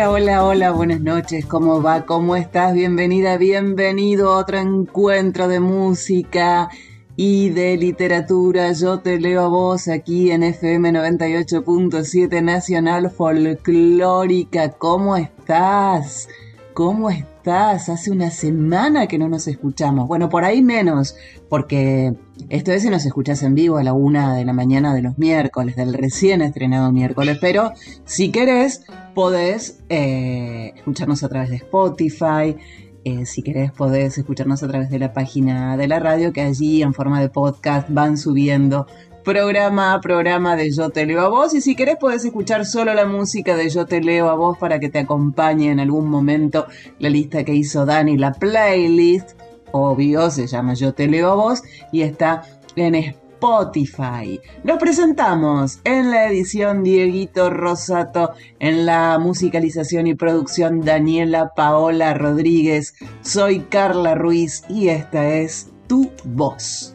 Hola, hola, hola, buenas noches, ¿cómo va? ¿Cómo estás? Bienvenida, bienvenido a otro encuentro de música y de literatura. Yo te leo a vos aquí en FM 98.7 Nacional Folclórica. ¿Cómo estás? ¿Cómo estás? Hace una semana que no nos escuchamos. Bueno, por ahí menos, porque esto es si nos escuchás en vivo a la una de la mañana de los miércoles, del recién estrenado miércoles. Pero si querés, podés eh, escucharnos a través de Spotify. Eh, si querés, podés escucharnos a través de la página de la radio, que allí en forma de podcast van subiendo programa a programa de Yo Te Leo a Vos. Y si querés, podés escuchar solo la música de Yo Te Leo a Vos para que te acompañe en algún momento la lista que hizo Dani, la playlist. Obvio, se llama Yo Te Leo Vos y está en Spotify. Nos presentamos en la edición Dieguito Rosato, en la musicalización y producción Daniela Paola Rodríguez. Soy Carla Ruiz y esta es Tu Voz.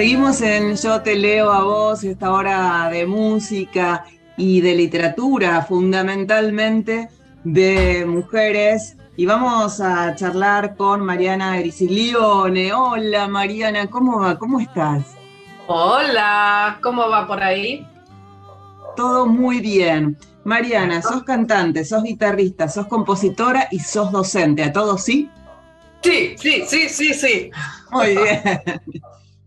Seguimos en Yo te leo a vos, esta hora de música y de literatura, fundamentalmente de mujeres. Y vamos a charlar con Mariana Grisilione. Hola Mariana, ¿cómo va? ¿Cómo estás? Hola, ¿cómo va por ahí? Todo muy bien. Mariana, sos cantante, sos guitarrista, sos compositora y sos docente. ¿A todos sí? Sí, sí, sí, sí, sí. Muy bien.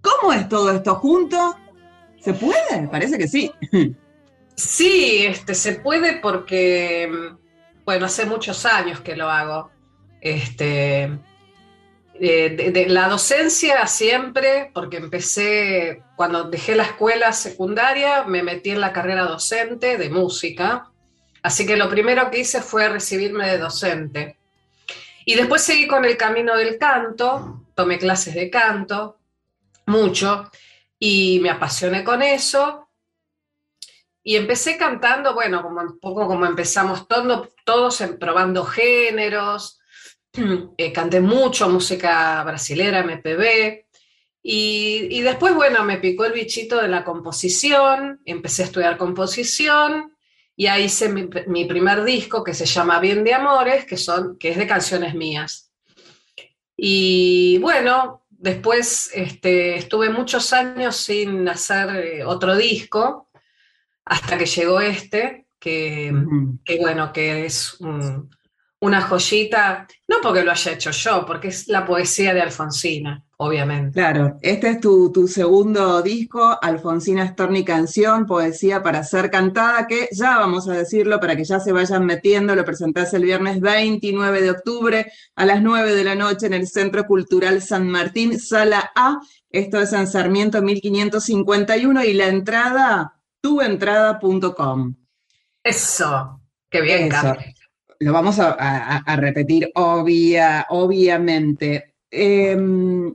¿Cómo es todo esto junto? ¿Se puede? Parece que sí. Sí, este, se puede porque, bueno, hace muchos años que lo hago. Este, eh, de, de la docencia siempre, porque empecé, cuando dejé la escuela secundaria, me metí en la carrera docente de música. Así que lo primero que hice fue recibirme de docente. Y después seguí con el camino del canto, tomé clases de canto, mucho, y me apasioné con eso. Y empecé cantando, bueno, como un poco como empezamos todo, todos en, probando géneros, eh, canté mucho música brasilera, MPB, y, y, después, bueno, me picó el bichito de la composición, empecé a estudiar composición, y ahí hice mi, mi primer disco que se llama Bien de Amores, que, son, que es de canciones mías. Y bueno, después este, estuve muchos años sin hacer eh, otro disco, hasta que llegó este, que, uh -huh. que bueno, que es un, una joyita, no porque lo haya hecho yo, porque es la poesía de Alfonsina, obviamente. Claro, este es tu, tu segundo disco, Alfonsina Storni Canción, Poesía para ser cantada, que ya vamos a decirlo para que ya se vayan metiendo, lo presentás el viernes 29 de octubre a las 9 de la noche en el Centro Cultural San Martín, Sala A, esto es en Sarmiento 1551 y la entrada, tuentrada.com. Eso, qué bien, Eso. Lo vamos a, repetir obvia, obviamente. Em,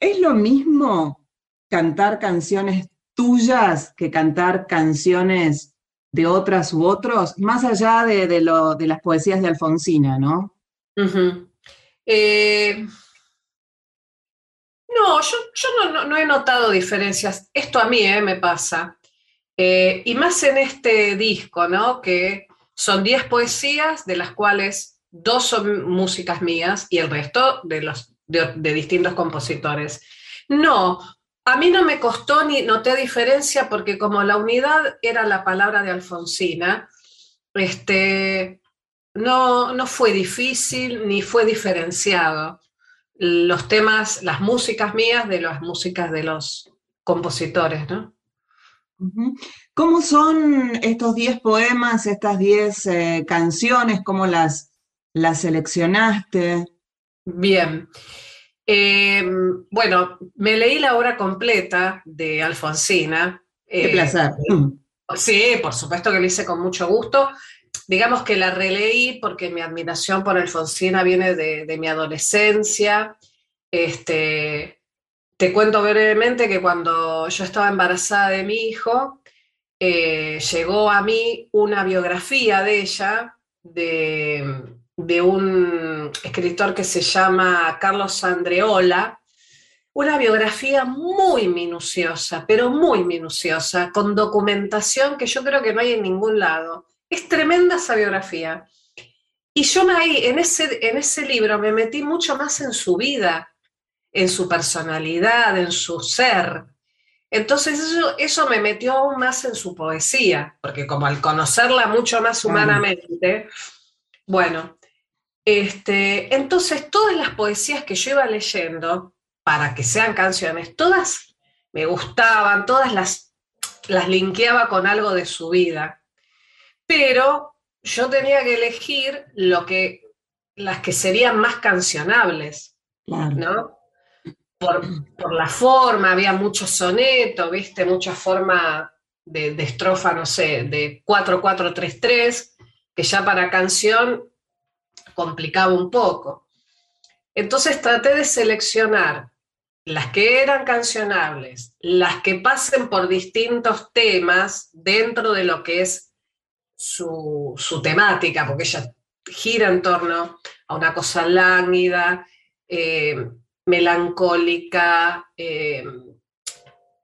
¿Es lo mismo cantar canciones tuyas que cantar canciones de otras u otros, más allá de, lo, de las poesías de Alfonsina, ¿no? Eh, no, yo, no, he notado diferencias. Esto a mí eh, me pasa. Eh, y más en este disco, ¿no? Que son 10 poesías, de las cuales dos son músicas mías y el resto de, los, de distintos compositores. No, a mí no me costó ni noté diferencia porque como la unidad era la palabra de Alfonsina, este, no, no fue difícil ni fue diferenciado. Los temas, las músicas mías de las músicas de los compositores, ¿no? ¿Cómo son estos 10 poemas, estas 10 eh, canciones? ¿Cómo las, las seleccionaste? Bien. Em, bueno, me leí la obra completa de Alfonsina. Qué eh, placer. sí, por supuesto que lo hice con mucho gusto. Digamos que la releí porque mi admiración por Alfonsina viene de, mi adolescencia. Este, te cuento brevemente que cuando yo estaba embarazada de mi hijo, eh, llegó a mí una biografía de ella, de, de un escritor que se llama Carlos Andreola, una biografía muy minuciosa, pero muy minuciosa, con documentación que yo creo que no hay en ningún lado. Es tremenda esa biografía. Y yo me, en, ese, en ese libro me metí mucho más en su vida, en su personalidad, en su ser. Entonces eso, eso me metió aún más en su poesía, porque como al conocerla mucho más humanamente, bueno, este, entonces, todas las poesías que yo iba leyendo, para que sean canciones, todas me gustaban, todas las, las linkeaba con algo de su vida. Pero yo tenía que elegir lo que, las que serían más cancionables, ¿no? Por, la forma, había mucho soneto, ¿viste? Mucha forma de, de estrofa, no sé, de 4-4-3-3, que ya para canción complicaba un poco. Entonces traté de seleccionar las que eran cancionables, las que pasen por distintos temas dentro de lo que es su, temática, porque ella gira en torno a una cosa lánguida, eh, melancólica, eh,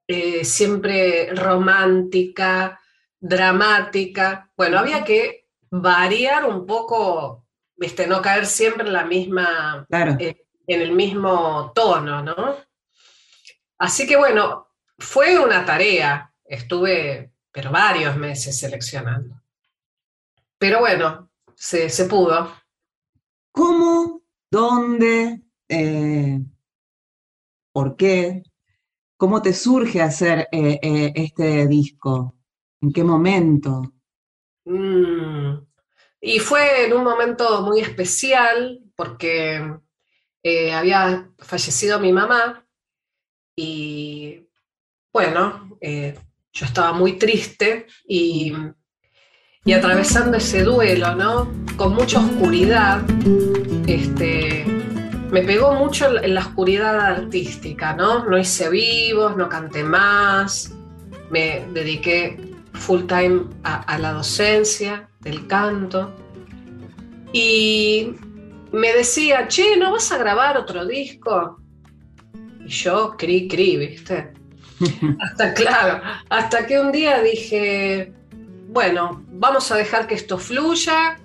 eh, siempre romántica, dramática. Bueno, había que variar un poco viste, no caer siempre en la misma, eh, en el mismo tono, ¿no? Así que bueno, fue una tarea, estuve, pero varios meses seleccionando. Pero bueno, se, pudo. ¿Cómo? ¿Dónde? Eh, ¿Por qué? ¿Cómo te surge hacer eh, este disco? ¿En qué momento? Mm, y fue en un momento muy especial porque eh, había fallecido mi mamá y bueno, eh, yo estaba muy triste y, y, atravesando ese duelo, ¿no? Con mucha oscuridad, este, me pegó mucho en la oscuridad artística, ¿no? No hice vivos, no canté más, me dediqué full time a la docencia del canto. Y me decía, che, ¿no vas a grabar otro disco? Y yo, cri, cri, ¿viste? hasta claro, hasta que un día dije, bueno, vamos a dejar que esto fluya,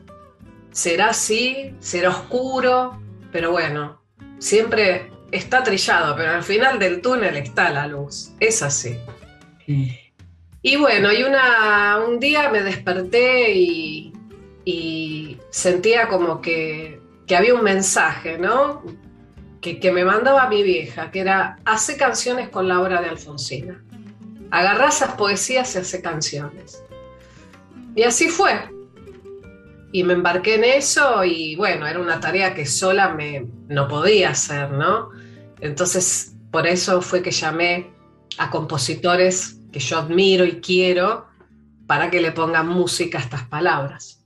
será así, será oscuro, pero bueno, siempre está trillado, pero al final del túnel está la luz, es así. Y bueno, y una, un día me desperté y, sentía como que, había un mensaje, ¿no? Que, me mandaba mi vieja, que era, hace canciones con la obra de Alfonsina. Agarrá esas poesías y hace canciones. Y así fue. Y me embarqué en eso y bueno, era una tarea que sola me, no podía hacer, ¿no? Entonces, por eso fue que llamé a compositores que yo admiro y quiero para que le pongan música a estas palabras.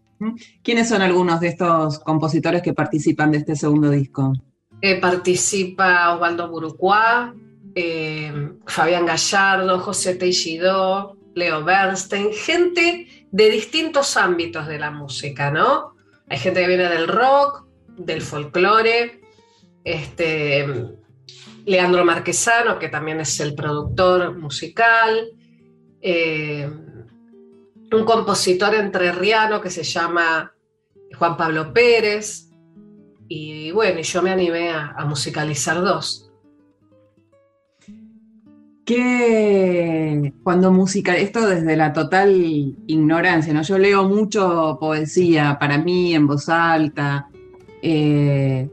¿Quiénes son algunos de estos compositores que participan de este segundo disco? Eh, participa Osvaldo Burucuá, eh, Fabián Gallardo, José Teixidó, Leo Bernstein, gente de distintos ámbitos de la música, ¿no? Hay gente que viene del rock, del folclore, este, Leandro Marquesano, que también es el productor musical, eh, un compositor entrerriano que se llama Juan Pablo Pérez, y bueno, yo me animé a, musicalizar dos. Que cuando música, esto desde la total ignorancia, ¿no? Yo leo mucho poesía para mí en voz alta, eh,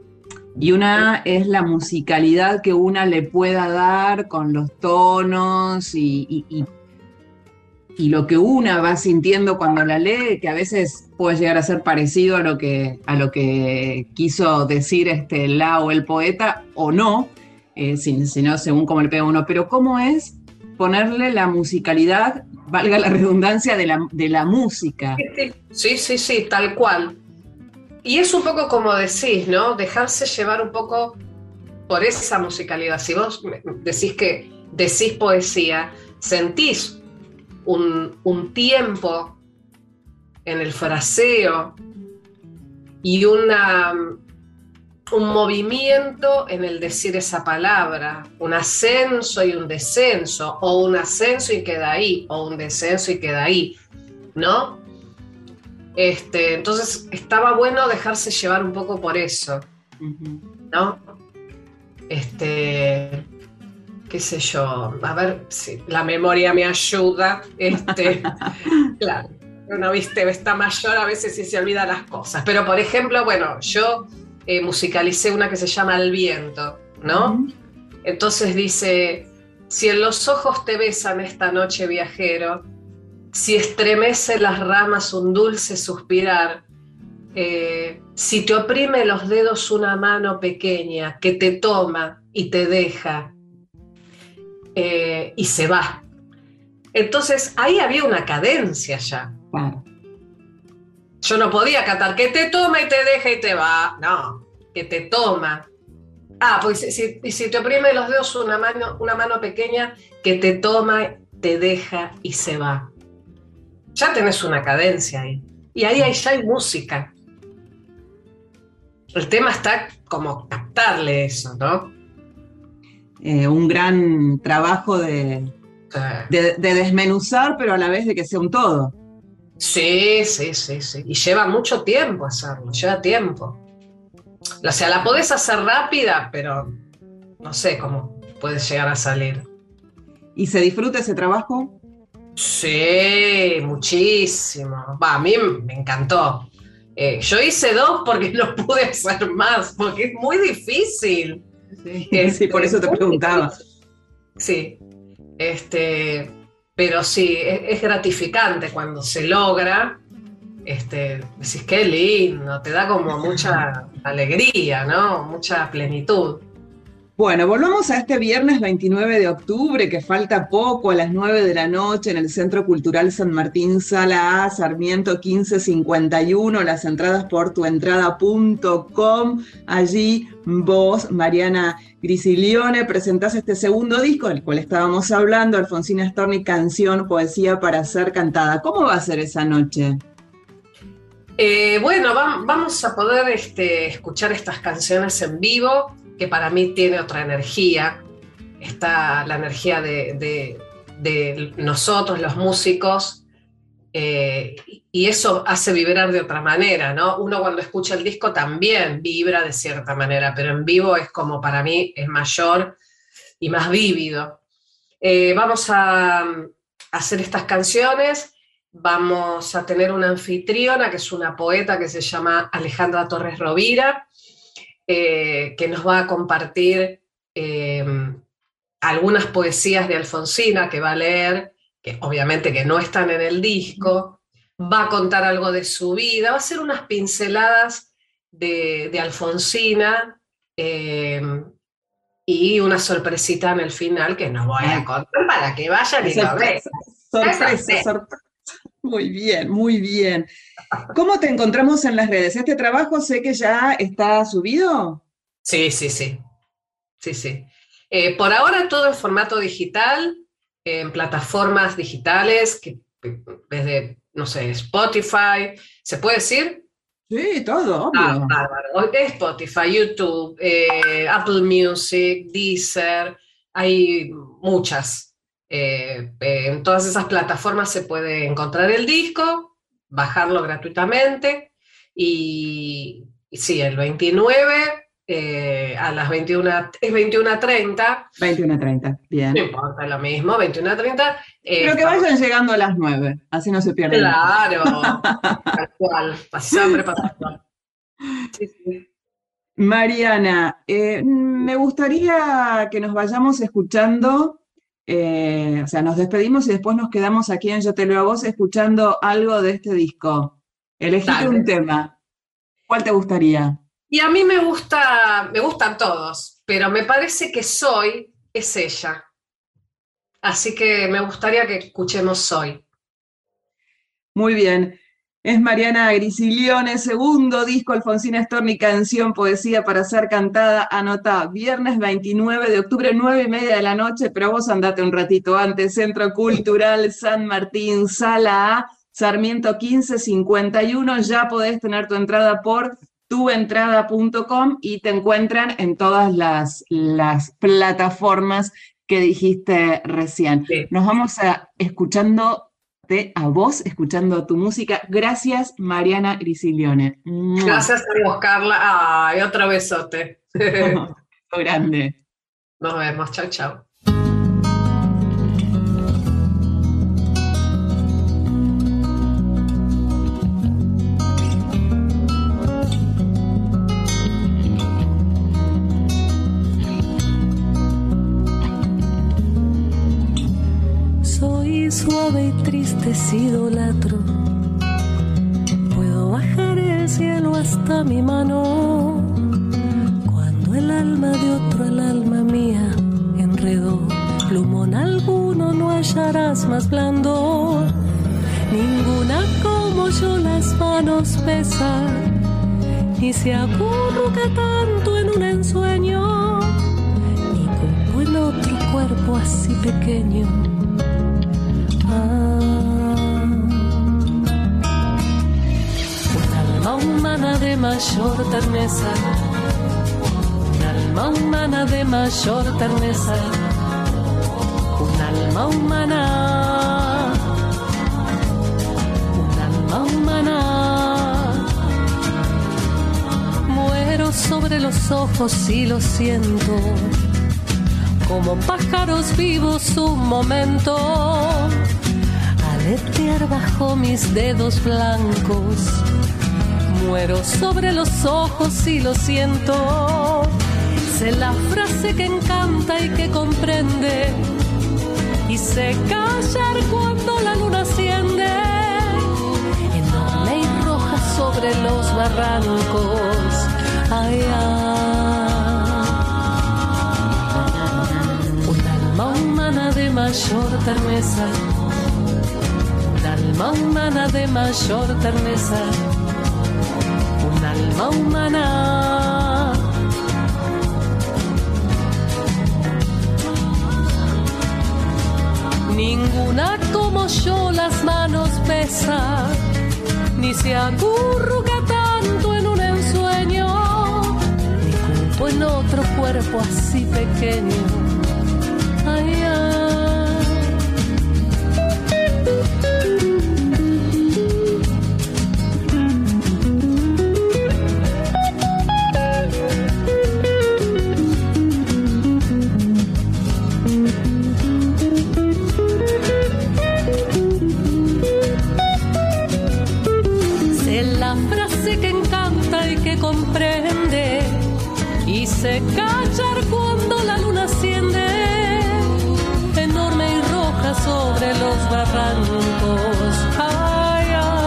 y una es la musicalidad que una le pueda dar con los tonos y, y, lo que una va sintiendo cuando la lee, que a veces puede llegar a ser parecido a lo que, a lo que quiso decir este, la o el poeta, o no, eh, sino según cómo le pega uno. Pero ¿cómo es ponerle la musicalidad, valga la redundancia, de la, de la música? Sí, sí, sí, tal cual. Y es un poco como decís, ¿no? Dejarse llevar un poco por esa musicalidad. Si vos decís que decís poesía, sentís un, tiempo en el fraseo y una, un movimiento en el decir esa palabra, un ascenso y un descenso, o un ascenso y queda ahí, o un descenso y queda ahí, ¿no? Este, entonces estaba bueno dejarse llevar un poco por eso, ¿no? Este, qué sé yo, a ver si la memoria me ayuda. Este, claro, uno viste, está mayor a veces y se olvida las cosas. Pero por ejemplo, bueno, yo eh, musicalicé una que se llama El viento, ¿no? Entonces dice, si en los ojos te besan esta noche viajero, si estremece las ramas un dulce suspirar, eh, si te oprime los dedos una mano pequeña que te toma y te deja eh, y se va. Entonces ahí había una cadencia ya. Yo no podía catar que te toma y te deja y te va. No, que te toma. Ah, pues si, si te oprime los dedos una mano, una mano pequeña que te toma, te deja y se va ya tenés una cadencia ahí. Y ahí, ya hay música. El tema está como captarle eso, ¿no? Eh, un gran trabajo de, de, desmenuzar, pero a la vez de que sea un todo. Sí, sí, sí, sí. Y lleva mucho tiempo hacerlo, lleva tiempo. O sea, la podés hacer rápida, pero no sé cómo puedes llegar a salir. ¿Y se disfruta ese trabajo? Sí, muchísimo. Va, a mí me encantó. Eh, yo hice dos porque no pude hacer más, porque es muy difícil. Sí, por eso te preguntaba. Sí, este, pero sí, es, gratificante cuando se logra. Este, decís, qué lindo, te da como mucha alegría, ¿no? Mucha plenitud. Bueno, volvamos a este viernes 29 de octubre, que falta poco, a las 9 de la noche, en el Centro Cultural San Martín, Sala A, Sarmiento 1551, las entradas por tuentrada.com. Allí vos, Mariana Grisilione, presentás este segundo disco, del cual estábamos hablando, Alfonsina Storni, Canción, Poesía para ser cantada. ¿Cómo va a ser esa noche? Eh, bueno, vamos a poder este, escuchar estas canciones en vivo que para mí tiene otra energía. Está la energía de, nosotros, los músicos, eh, y eso hace vibrar de otra manera, ¿no? Uno cuando escucha el disco también vibra de cierta manera, pero en vivo es como para mí es mayor y más vívido. Eh, vamos a, hacer estas canciones, vamos a tener una anfitriona que es una poeta que se llama Alejandra Torres Rovira, eh, que nos va a compartir em, algunas poesías de Alfonsina que va a leer, que obviamente que no están en el disco, va a contar algo de su vida, va a hacer unas pinceladas de, Alfonsina em, y una sorpresita en el final que no voy a contar para que vayan y lo vean. Sorpresa, sorpresa. Muy bien, muy bien. ¿Cómo te encontramos en las redes? ¿Este trabajo sé que ya está subido? Sí, sí, sí. Sí, sí. Eh, por ahora todo en formato digital, en plataformas digitales, que desde, no sé, Spotify, ¿se puede decir? Sí, todo, obvio. Ah, bárbaro. Spotify, YouTube, eh, Apple Music, Deezer, hay muchas. Eh, en todas esas plataformas se puede encontrar el disco, bajarlo gratuitamente y, y sí, el 29 eh, a las 21, es 21.30. 21.30, bien. No importa lo mismo, 21.30. Eh, Pero que vayan llegando a las 9, así no se pierden. Claro, tal cual, siempre pasa sí, sí. Mariana, eh, me gustaría que nos vayamos escuchando, eh, o sea, nos despedimos y después nos quedamos aquí en Yo Te Leo a Vos escuchando algo de este disco. Elegiste un tema. ¿Cuál te gustaría? Y a mí me gusta, me gustan todos, pero me parece que Soy es ella. Así que me gustaría que escuchemos Soy. Muy bien. Es Mariana Grisilione, segundo disco Alfonsina Storni, canción, poesía para ser cantada. Anota, viernes 29 de octubre, nueve y media de la noche, pero vos andate un ratito antes. Centro Cultural San Martín, Sala A, Sarmiento 1551. Ya podés tener tu entrada por tuentrada.com y te encuentran en todas las, las plataformas que dijiste recién. Nos vamos a escuchando a vos, escuchando tu música. Gracias, Mariana Grisilione. Gracias a vos, Carla. Ay, otro besote. grande. Nos vemos. Chao, chao. Suave y triste si idolatro. Puedo bajar el cielo hasta mi mano. Cuando el alma de otro al alma mía enredó, plumón alguno no hallarás más blando. Ninguna como yo las manos pesa, y se acurruca tanto en un ensueño, ni como en otro cuerpo así pequeño humana de mayor terneza, un alma humana de mayor terneza, un alma humana, un alma humana. Muero sobre los ojos y lo siento. Como pájaros vivos un momento. Aletear bajo mis dedos blancos. Muero sobre los ojos y lo siento. Sé la frase que encanta y que comprende. Y sé callar cuando la luna asciende. Enorme y roja sobre los barrancos. Ay, ay. humana de mayor terneza, un alma humana de mayor terneza, un alma humana. Ninguna como yo las manos besa, ni se acurruca tanto en un ensueño, ni culpo en otro cuerpo así pequeño la y se callar cuando la luna asciende sobre los barrancos. Ay, ay.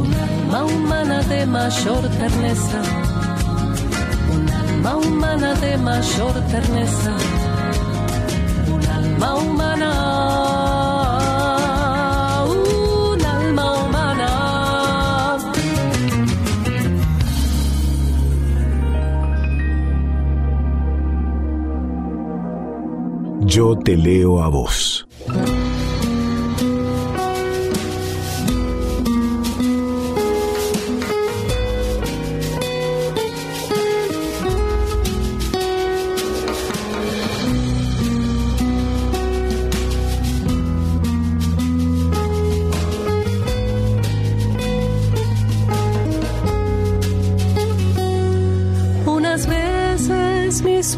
Un alma humana de mayor terneza, un alma humana de mayor terneza, Yo te leo a vos.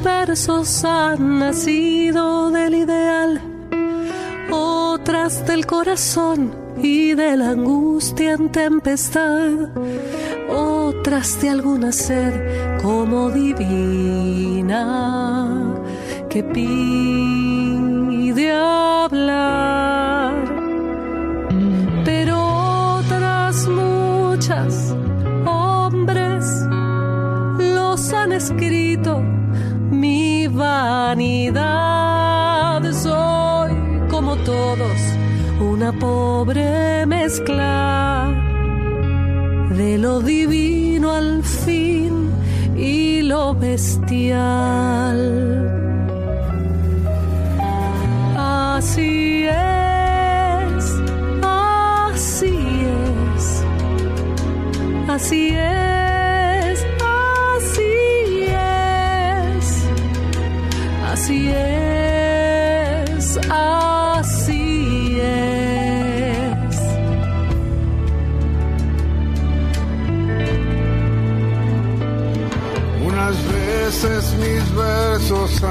versos han nacido la angustia en tempestad, otras de alguna sed como divina que pide hablar, pero otras muchas hombres los han escrito vanidad. Soy como todos, una pobre de lo divino al fin y lo bestial.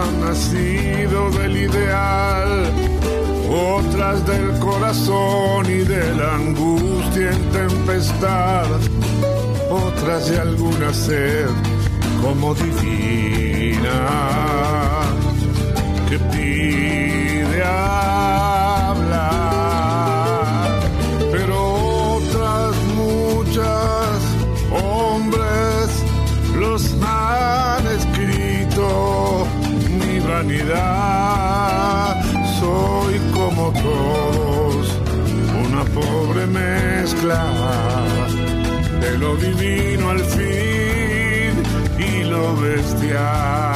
Han nacido del ideal, otras del corazón y de la angustia en tempestad, otras de alguna sed como divina mezcla de lo divino al fin y lo bestial.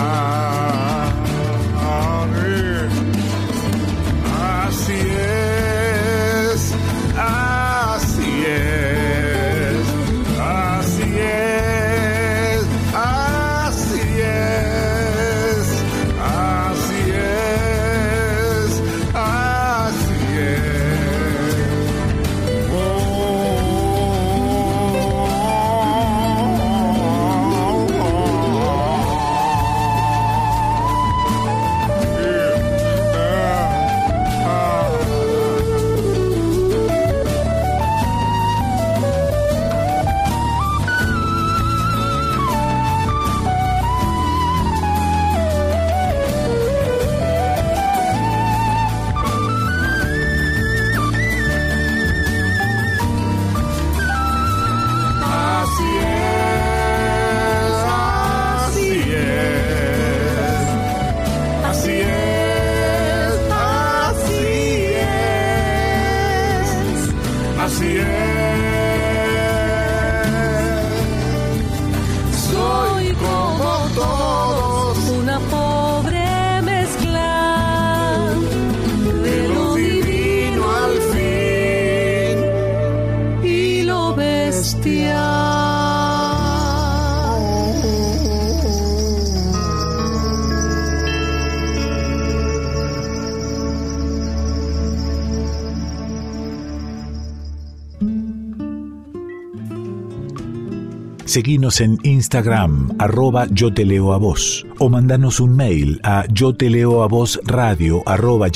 Seguinos en Instagram, arroba yo te leo a vos, o mandanos un mail a yo te leo a vos radio arroba.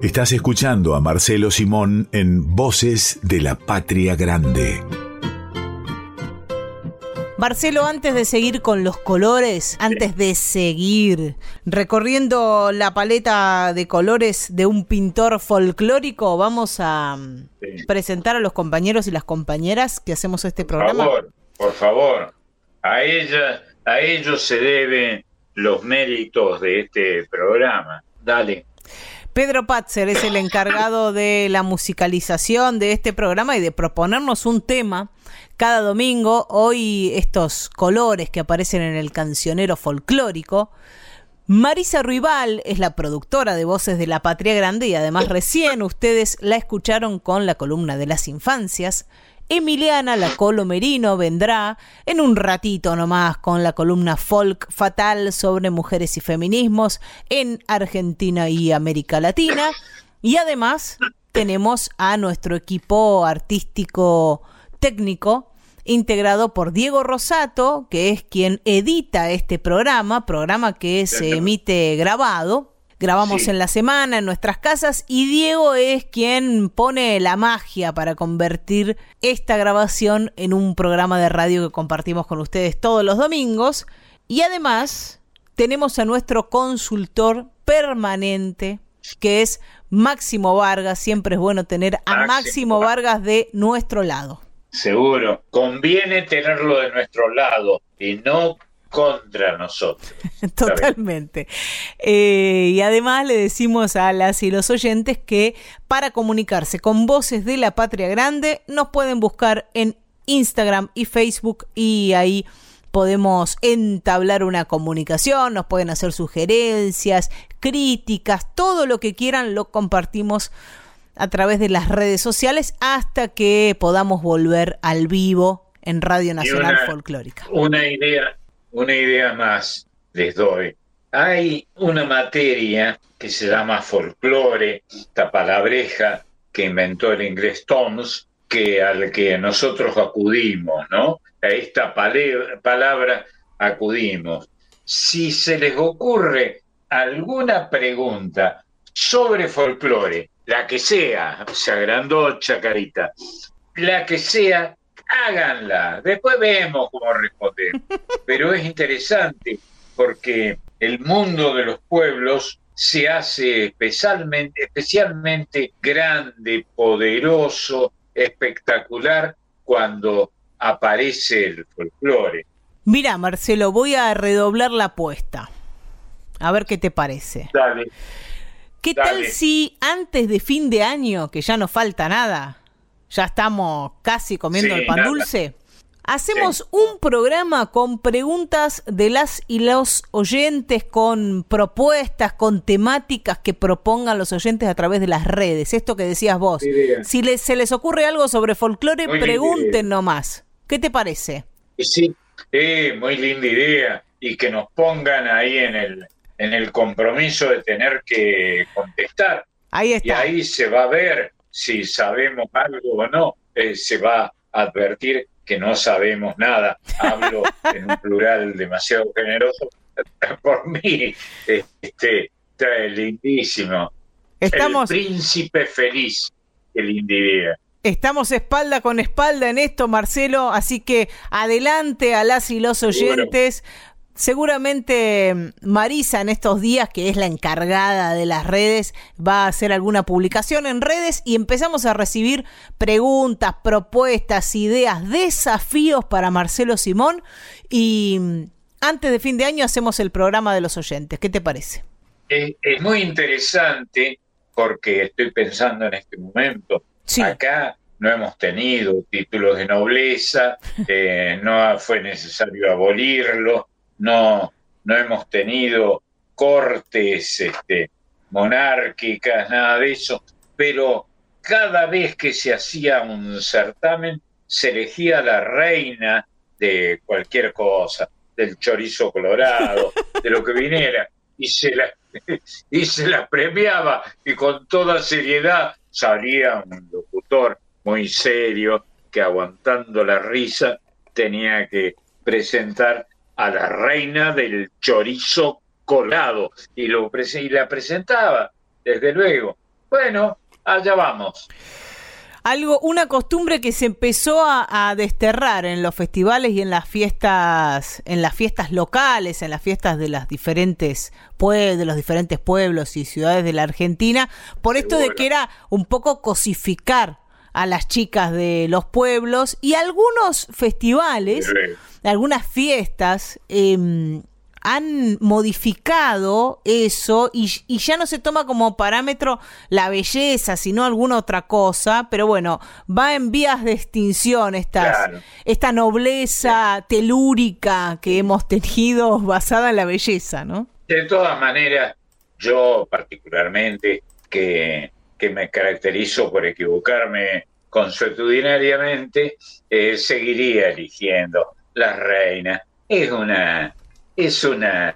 Estás escuchando a Marcelo Simón en Voces de la Patria Grande. Marcelo, antes de seguir con los colores, antes de seguir recorriendo la paleta de colores de un pintor folclórico, vamos a mm, presentar a los compañeros y las compañeras que hacemos este programa. Por favor, por favor. A ella, a ellos se deben los méritos de este programa. Dale. Pedro Patzer es el encargado de la musicalización de este programa y de proponernos un tema cada domingo. Hoy estos colores que aparecen en el cancionero folclórico. Marisa Ruibal es la productora de Voces de la Patria Grande y además recién ustedes la escucharon con la columna de las infancias. Emiliana Lacolo Merino vendrá en un ratito nomás con la columna Folk Fatal sobre mujeres y feminismos en Argentina y América Latina. Y además tenemos a nuestro equipo artístico técnico integrado por Diego Rosato, que es quien edita este programa, programa que se emite grabado. Grabamos en la semana en nuestras casas y Diego es quien pone la magia para convertir esta grabación en un programa de radio que compartimos con ustedes todos los domingos. Y además tenemos a nuestro consultor permanente, que es Máximo Vargas. Siempre es bueno tener a Máximo Vargas de nuestro lado. Seguro. Conviene tenerlo de nuestro lado y no contra nosotros. Totalmente. Eh, y además le decimos a las y los oyentes que para comunicarse con Voces de la Patria Grande nos pueden buscar en Instagram y Facebook y ahí podemos entablar una comunicación, nos pueden hacer sugerencias, críticas, todo lo que quieran lo compartimos a través de las redes sociales hasta que podamos volver al vivo en Radio Nacional Folclórica. Una idea, una idea más les doy. Hay una materia que se llama folclore, esta palabreja que inventó el inglés Toms, que al que nosotros acudimos, ¿no? A esta palabra acudimos. Si se les ocurre alguna pregunta sobre folclore, la que sea, se agrandó Chacarita, la que sea, háganla, después vemos cómo responder. Pero es interesante porque el mundo de los pueblos se hace especialmente, especialmente grande, poderoso, espectacular cuando aparece el folclore. Mira, Marcelo, voy a redoblar la apuesta. A ver qué te parece. Dale. ¿Qué tal si antes de fin de año, que ya no falta nada, ya estamos casi comiendo el pan dulce, hacemos un programa con preguntas de las y los oyentes, con propuestas, con temáticas que propongan los oyentes a través de las redes? Esto que decías vos. Si les, se les ocurre algo sobre folclore, pregunten nomás. ¿Qué te parece? Sí, muy linda idea. Y que nos pongan ahí en el, en el compromiso de tener que contestar. Ahí está. Y ahí se va a ver si sabemos algo o no. Eh, se va a advertir que no sabemos nada. Hablo en un plural demasiado generoso. Por mí, este, está lindísimo. Estamos... El príncipe feliz, el individuo. Estamos espalda con espalda en esto, Marcelo, así que adelante a las y los oyentes. Seguramente mm, Marisa en estos días, que es la encargada de las redes, va a hacer alguna publicación en redes y empezamos a recibir preguntas, propuestas, ideas, desafíos para Marcelo Simón. Y mm, antes de fin de año hacemos el programa de los oyentes. ¿Qué te parece? Es, muy interesante porque estoy pensando en este momento. Acá no hemos tenido títulos de nobleza, eh, no fue necesario abolirlo no, no hemos tenido cortes este, monárquicas, nada de eso, pero cada vez que se hacía un certamen se elegía la reina de cualquier cosa, del chorizo colorado, de lo que viniera, y se la, y se la premiaba, y con toda seriedad salía un locutor muy serio que aguantando la risa tenía que presentar a la reina del chorizo colado y, lo, y la presentaba, desde luego. Bueno, allá vamos. algo, una costumbre que se empezó a, desterrar en los festivales y en las fiestas, en las fiestas locales, en las fiestas de las diferentes de los diferentes pueblos y ciudades de la Argentina, por esto de que era un poco cosificar a las chicas de los pueblos y algunos festivales, algunas fiestas, eh, han modificado eso y, ya no se toma como parámetro la belleza, sino alguna otra cosa, pero bueno, va en vías de extinción esta nobleza telúrica que hemos tenido basada en la belleza, ¿no? De todas maneras, yo particularmente, que, que me caracterizo por equivocarme consuetudinariamente, eh, seguiría eligiendo la reina. Es una es una,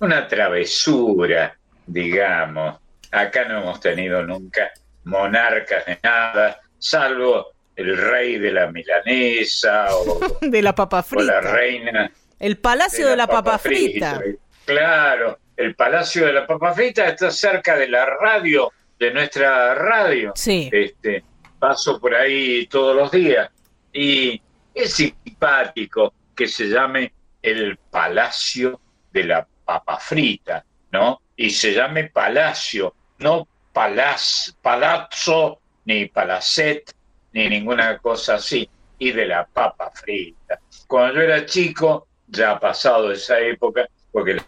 una travesura, digamos. Acá no hemos tenido nunca monarcas de nada, salvo el rey de la milanesa o de la papa frita. O la reina. El palacio de la, papa, frita. Claro, el palacio de la papa frita está cerca de la radio, de nuestra radio. Sí. Este, paso por ahí todos los días y es simpático que se llame el Palacio de la Papa Frita, ¿no? Y se llame Palacio, no palaz, Palazzo, ni Palacet, ni ninguna cosa así, y de la Papa Frita. Cuando yo era chico, ya ha pasado esa época, porque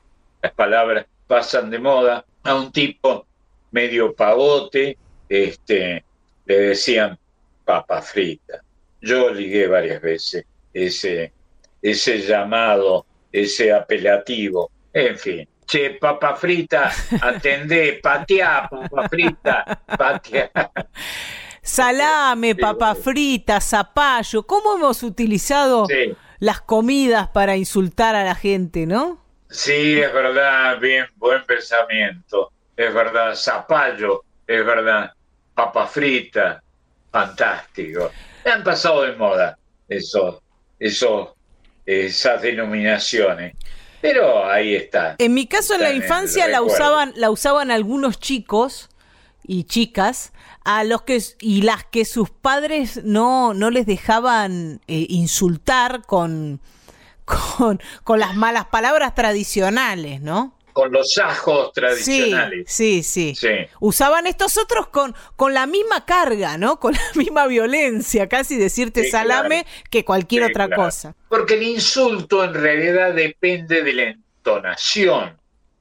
las palabras pasan de moda, a un tipo medio pavote, este, le decían papa frita. Yo ligué varias veces ese, ese llamado, ese apelativo, en fin. Che, papa frita, atendé, pateá, papa frita, pateá. Salame, papa frita, zapallo, ¿cómo hemos utilizado las comidas para insultar a la gente, no? Sí, es verdad, bien, buen pensamiento, es verdad, zapallo, es verdad, papa frita, fantástico. Me han pasado de moda eso, eso esas denominaciones. Pero ahí está. En mi caso, en la infancia la usaban, la usaban algunos chicos y chicas a los que y las que sus padres no, no les dejaban eh, insultar con, con, con las malas palabras tradicionales, ¿no? Con los ajos tradicionales. Sí, sí, sí, Usaban estos otros con, con la misma carga, ¿no? Con la misma violencia, casi decirte salame que cualquier otra cosa. Porque el insulto en realidad depende de la entonación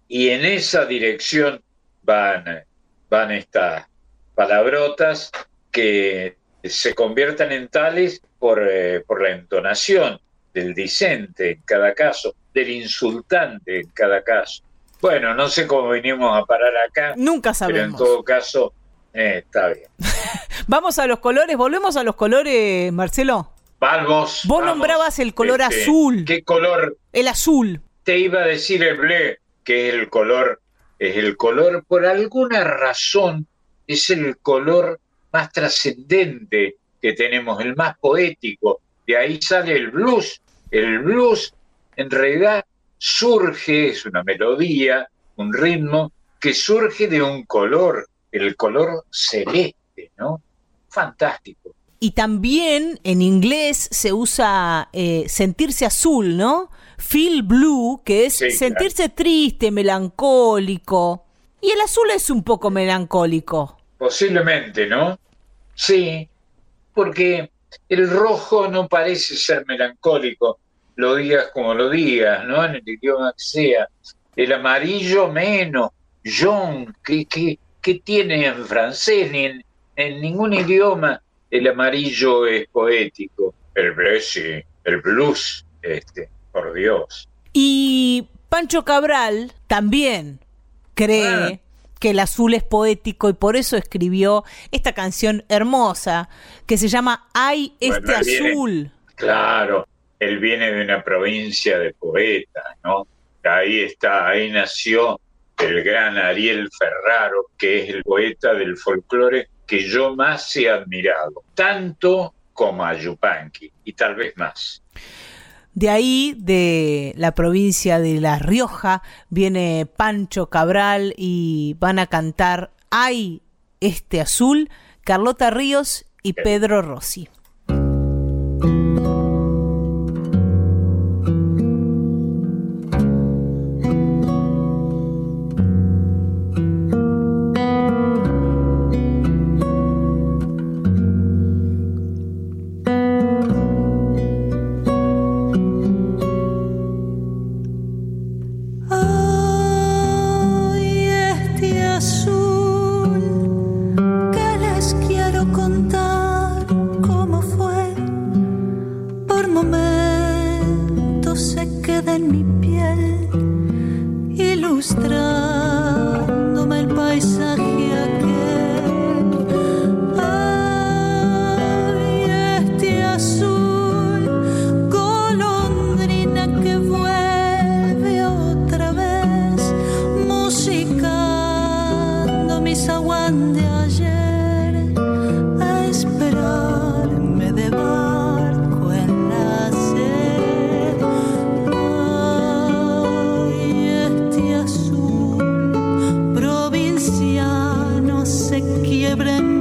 y en esa dirección van, van estas palabrotas que se conviertan en tales por, eh, por la entonación del disente en cada caso, del insultante en cada caso. Bueno, no sé cómo vinimos a parar acá. Nunca sabemos. Pero en todo caso, eh, está bien. vamos a los colores, volvemos a los colores, Marcelo. Vamos. Vos nombrabas el color este, azul. ¿Qué color? El azul. Te iba a decir el bleu, que es el color, es el color, por alguna razón, es el color más trascendente que tenemos, el más poético. De ahí sale el blues. El blues, en realidad, surge, es una melodía, un ritmo que surge de un color, el color celeste, ¿no? Fantástico. Y también en inglés se usa eh, sentirse azul, ¿no? Feel blue, que es sentirse triste, melancólico. Y el azul es un poco melancólico. Posiblemente, ¿no? Sí, porque el rojo no parece ser melancólico, lo digas como lo digas, ¿no? En el idioma que sea. El amarillo menos. John, ¿qué, qué, tiene en francés? Ni en, ningún idioma el amarillo es poético. El blues, sí, el blues, este, por Dios. Y Pancho Cabral también cree ah. que el azul es poético y por eso escribió esta canción hermosa que se llama Hay este azul. claro, él viene de una provincia de poetas, ¿no? Ahí está, ahí nació el gran Ariel Ferraro, que es el poeta del folclore que yo más he admirado, tanto como a Yupanqui, y tal vez más. De ahí, de la provincia de La Rioja, viene Pancho Cabral y van a cantar Ay, este azul, Carlota Ríos y Pedro Rossi. fiebre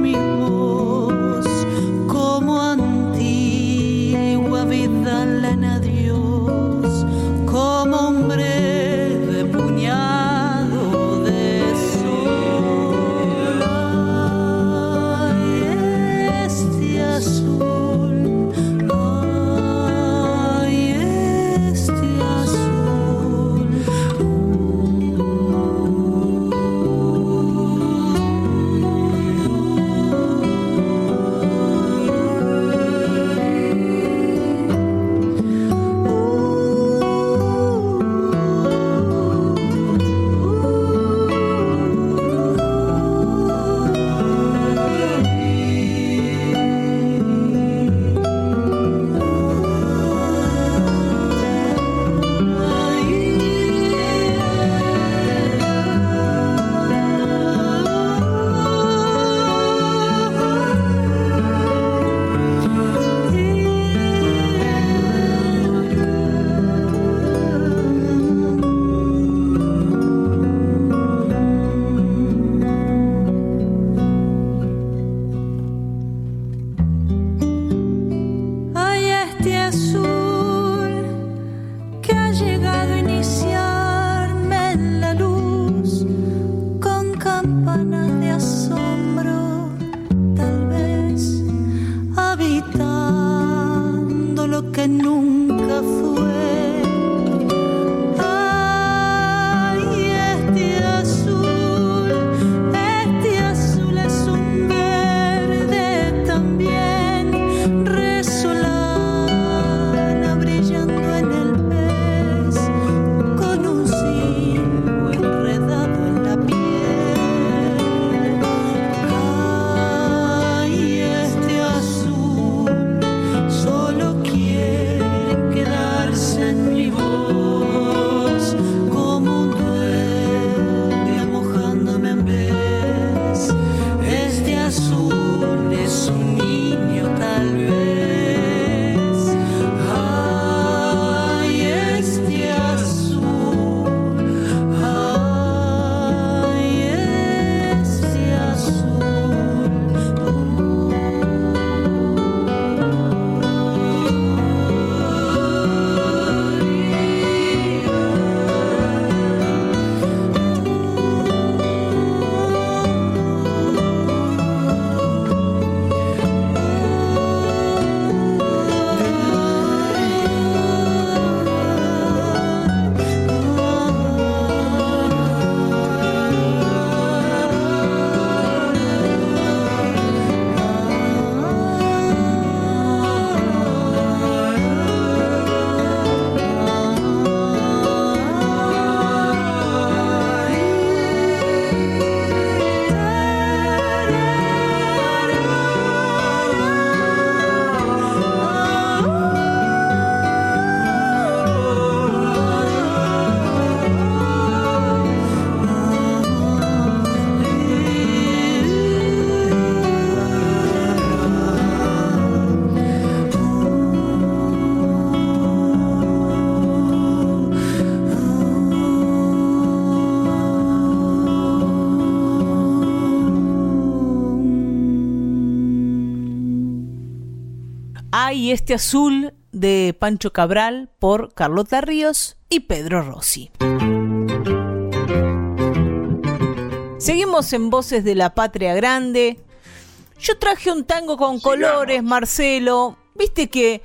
este azul de Pancho Cabral por Carlota Ríos y Pedro Rossi. Seguimos en Voces de la Patria Grande. Yo traje un tango con colores, Marcelo. Viste que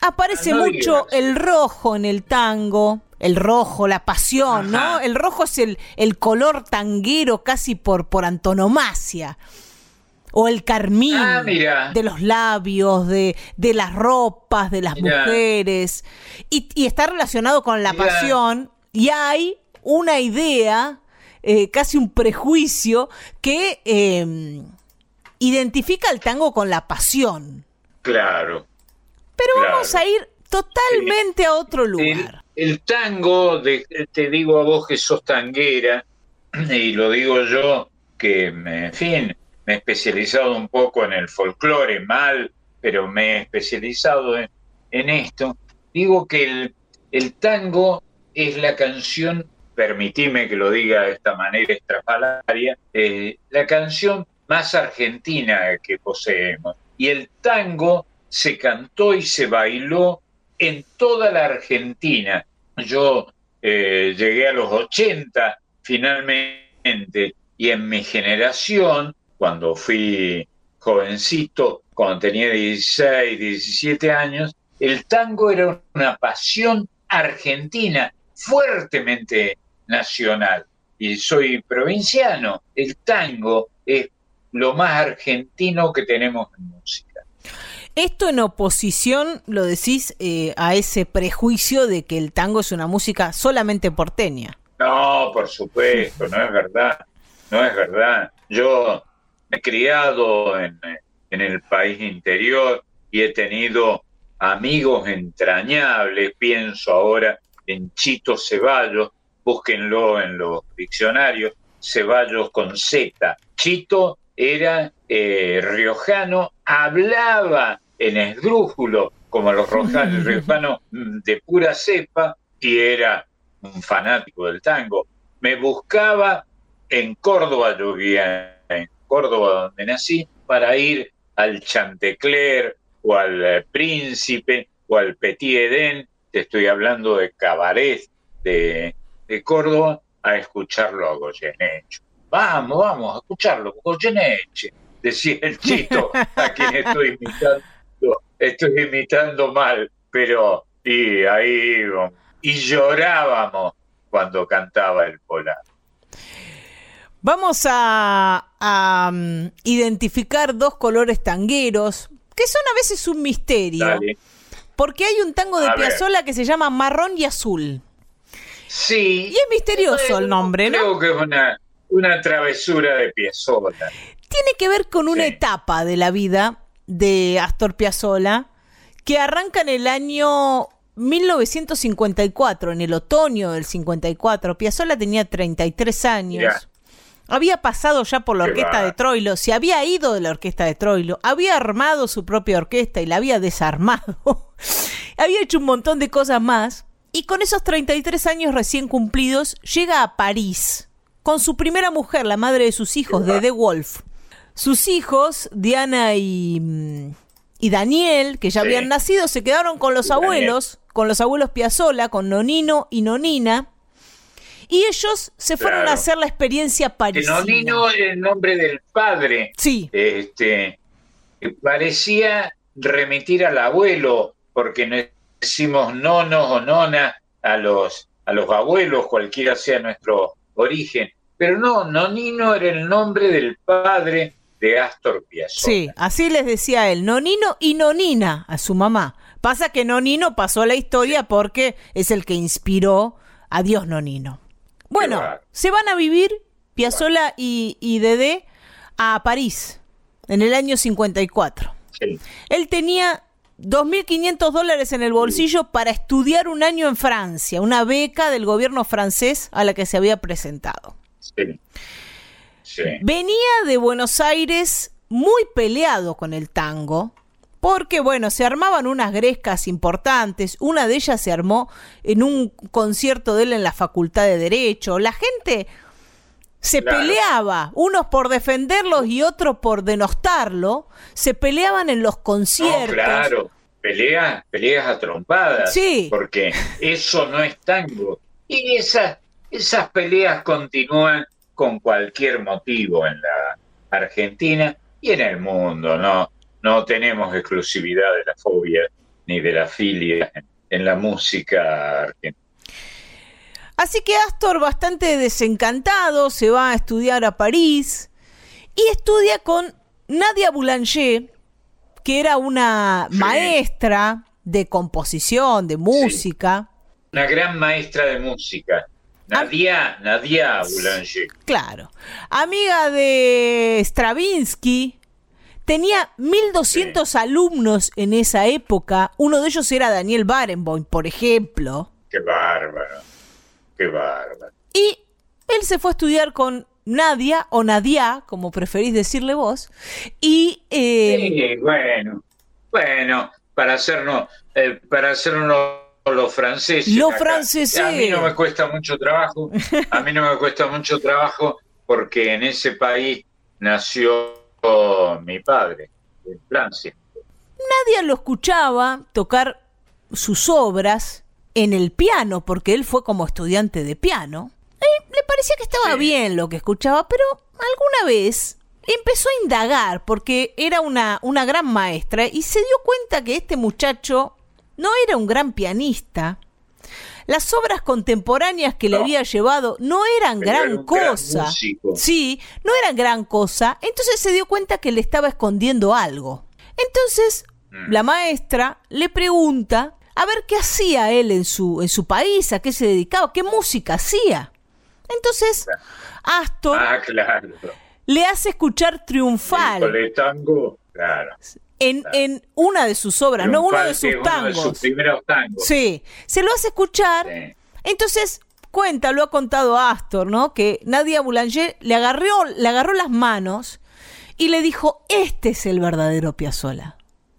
aparece mucho el rojo en el tango. El rojo, la pasión, ¿no? El rojo es el, el color tanguero casi por, por antonomasia o el carmín ah, de los labios, de, de, las ropas de las mujeres, y, está relacionado con la pasión, y hay una idea eh, casi un prejuicio que em, identifica el tango con la pasión. Claro. Pero vamos a ir totalmente a otro lugar. El, tango, te digo a vos que sos tanguera, y lo digo yo, que, en fin, me he especializado un poco en el folclore, mal, pero me he especializado en, esto. Digo que el, tango es la canción permitime que lo diga de esta manera estrafalaria, eh, la canción más argentina que poseemos. Y el tango se cantó y se bailó en toda la Argentina. Yo eh, llegué a los 80 finalmente y en mi generación, cuando fui jovencito, cuando tenía 16, 17 años, el tango era una pasión argentina fuertemente nacional y soy provinciano. El tango es lo más argentino que tenemos en música. Esto en oposición, lo decís, eh, a ese prejuicio de que el tango es una música solamente porteña. No, por supuesto, no es verdad, no es verdad. Yo he criado en, en el país interior y he tenido amigos entrañables, pienso ahora en Chito Ceballos, búsquenlo en los diccionarios, Ceballos con Z. Chito era eh, riojano, hablaba en esdrújulo, como los riojanos de pura cepa, y era un fanático del tango. Me buscaba en Córdoba, yo vivía Córdoba donde nací, para ir al Chantecler o al eh, Príncipe o al Petit Eden, te estoy hablando de cabaret de de Córdoba a escucharlo a Goyeneche. Vamos, vamos a escucharlo, Goyeneche, decía el chito, a quien estoy imitando, estoy imitando mal, pero y ahí y llorábamos cuando cantaba el polar. Vamos a, mm, identificar dos colores tangueros que son a veces un misterio. Porque hay un tango de Piazzolla que se llama Marrón y Azul. Sí. Y es misterioso el nombre, ¿no? Creo que es una, una travesura de Piazzolla. Tiene que ver con una etapa de la vida de Astor Piazzolla que arranca en el año 1954, en el otoño del 54. Piazzolla tenía 33 años. Había pasado ya por la orquesta de Troilo, se había ido de la orquesta de Troilo, había armado su propia orquesta y la había desarmado. había hecho un montón de cosas más. Y con esos 33 años recién cumplidos, llega a París con su primera mujer, la madre de sus hijos, de The Wolf. Sus hijos, Diana y, mm, y Daniel, que ya habían nacido, se quedaron con los abuelos, con los abuelos Piazzola, con Nonino y Nonina. Y ellos se fueron a hacer la experiencia parisina. Nonino es el nombre del padre. Sí. Este, parecía remitir al abuelo, porque decimos nonos o nona a los, a los abuelos, cualquiera sea nuestro origen. Pero no, Nonino era el nombre del padre de Astor Piazzolla. Sí, así les decía él, Nonino y Nonina a su mamá. Pasa que Nonino pasó a la historia porque es el que inspiró a Dios Nonino. Bueno, se van a vivir Piazzolla y, y Dede a París en el año 54. Él tenía 2.500 dólares en el bolsillo para estudiar un año en Francia, una beca del gobierno francés a la que se había presentado. Venía de Buenos Aires muy peleado con el tango, porque bueno, se armaban unas grescas importantes, una de ellas se armó en un concierto de él en la Facultad de Derecho, la gente se peleaba, unos por defenderlos y otros por denostarlo, se peleaban en los conciertos. claro, peleas, peleas a trompadas, sí. porque eso no es tango. Y esas, esas peleas continúan con cualquier motivo en la Argentina y en el mundo, ¿no? No tenemos exclusividad de la fobia ni de la filia en la música argentina. Así que Astor, bastante desencantado, se va a estudiar a París y estudia con Nadia Boulanger, que era una maestra de composición, de música. Una gran maestra de música. Nadia, Nadia Boulanger. Claro. Amiga de Stravinsky. Tenía 1200 alumnos en esa época. Uno de ellos era Daniel Barenboim, por ejemplo. Qué bárbaro. Qué bárbaro. Y él se fue a estudiar con Nadia o Nadia, como preferís decirle vos. Y. Eh, bueno, bueno, para hacernos, eh, para hacernos los franceses. Los franceses. A mí no me cuesta mucho trabajo. A mí no me cuesta mucho trabajo porque en ese país nació mi padre, en Francia. Nadia lo escuchaba tocar sus obras en el piano, porque él fue como estudiante de piano. Y le parecía que estaba bien lo que escuchaba, pero alguna vez empezó a indagar, porque era una, una gran maestra, y se dio cuenta que este muchacho no era un gran pianista. Las obras contemporáneas que le había llevado no eran gran cosa. sí, no eran gran cosa. Entonces se dio cuenta que le estaba escondiendo algo. Entonces, mm. la maestra le pregunta a ver qué hacía él en su, en su país, a qué se dedicaba, qué música hacía. Entonces, Astor ah, le hace escuchar Triunfal. El tango, claro. En, en, una de sus obras, no uno de sus tangos. sus primeros tangos. Sí, se lo hace escuchar. Entonces, cuenta, lo ha contado Astor, ¿no? Que Nadia Boulanger le agarró, le agarró las manos y le dijo, este es el verdadero Piazzolla.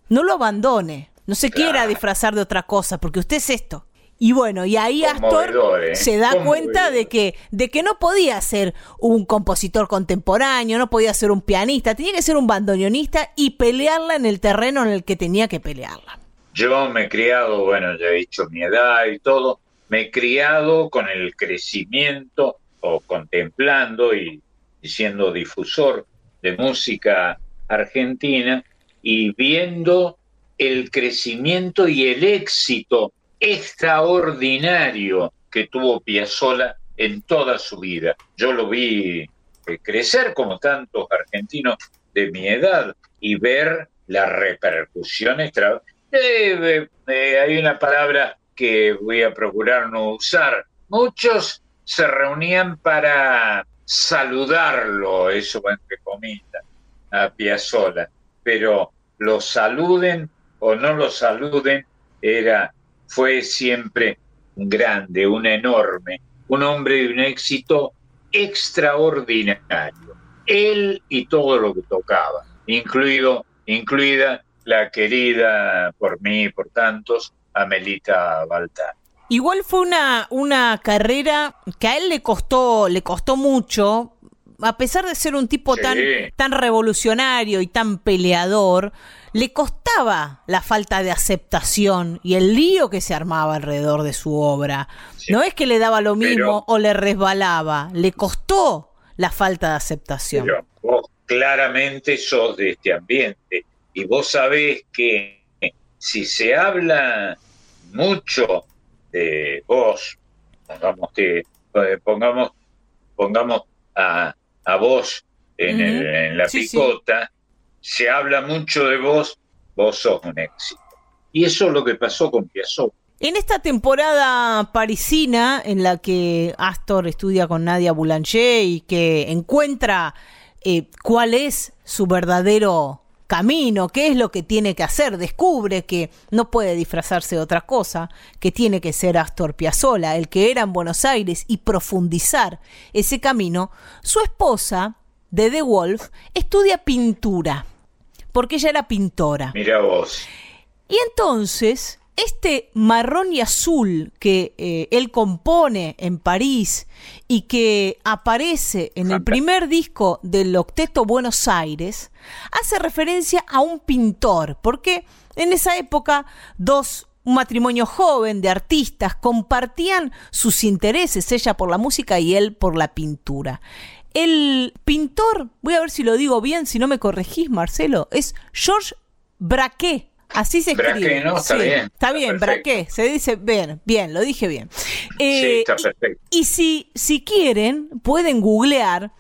No lo abandone. No se quiera disfrazar de otra cosa, porque usted es esto. Y bueno, y ahí Astor ¿eh? se da cuenta de que, de que no podía ser un compositor contemporáneo, no podía ser un pianista, tenía que ser un bandoneonista y pelearla en el terreno en el que tenía que pelearla. Yo me he criado, bueno, ya he dicho mi edad y todo, me he criado con el crecimiento o contemplando y siendo difusor de música argentina y viendo el crecimiento y el éxito extraordinario que tuvo Piazzolla en toda su vida. Yo lo vi eh, crecer como tantos argentinos de mi edad y ver la repercusión extra. Eh, eh, hay una palabra que voy a procurar no usar. Muchos se reunían para saludarlo, eso entre comillas, a Piazzolla, pero lo saluden o no lo saluden, era, fue siempre un grande, un enorme, un hombre de un éxito extraordinario. Él y todo lo que tocaba, incluido, incluida la querida por mí y por tantos, Amelita Baltar. Igual fue una, una carrera que a él le costó, le costó mucho, a pesar de ser un tipo tan, tan revolucionario y tan peleador, le costaba la falta de aceptación y el lío que se armaba alrededor de su obra. No es que le daba lo mismo o le resbalaba, le costó la falta de aceptación. Pero vos claramente sos de este ambiente y vos sabés que si se habla mucho de vos, pongamos que pongamos pongamos a, a vos en, la picota, se habla mucho de vos, vos sos un éxito. Y eso es lo que pasó con Piazzolla. En esta temporada parisina en la que Astor estudia con Nadia Boulanger y que encuentra eh, cuál es su verdadero camino, qué es lo que tiene que hacer, descubre que no puede disfrazarse de otra cosa, que tiene que ser Astor Piazzolla, el que era en Buenos Aires y profundizar ese camino, su esposa, de The Wolf, estudia pintura, porque ella era pintora. Mira vos. Y entonces, este marrón y azul que eh, él compone en París y que aparece en el primer disco del Octeto Buenos Aires, hace referencia a un pintor, porque En esa época, dos un matrimonio joven de artistas compartían sus intereses, ella por la música y él por la pintura. El pintor, voy a ver si lo digo bien, si no me corregís, Marcelo, es Georges Braquet. Así se escribe. Braquet, ¿no? Está bien. Está bien, Braquet. Se dice bien, bien, lo dije bien. sí, eh, está perfecto. Y, si, si quieren, pueden googlear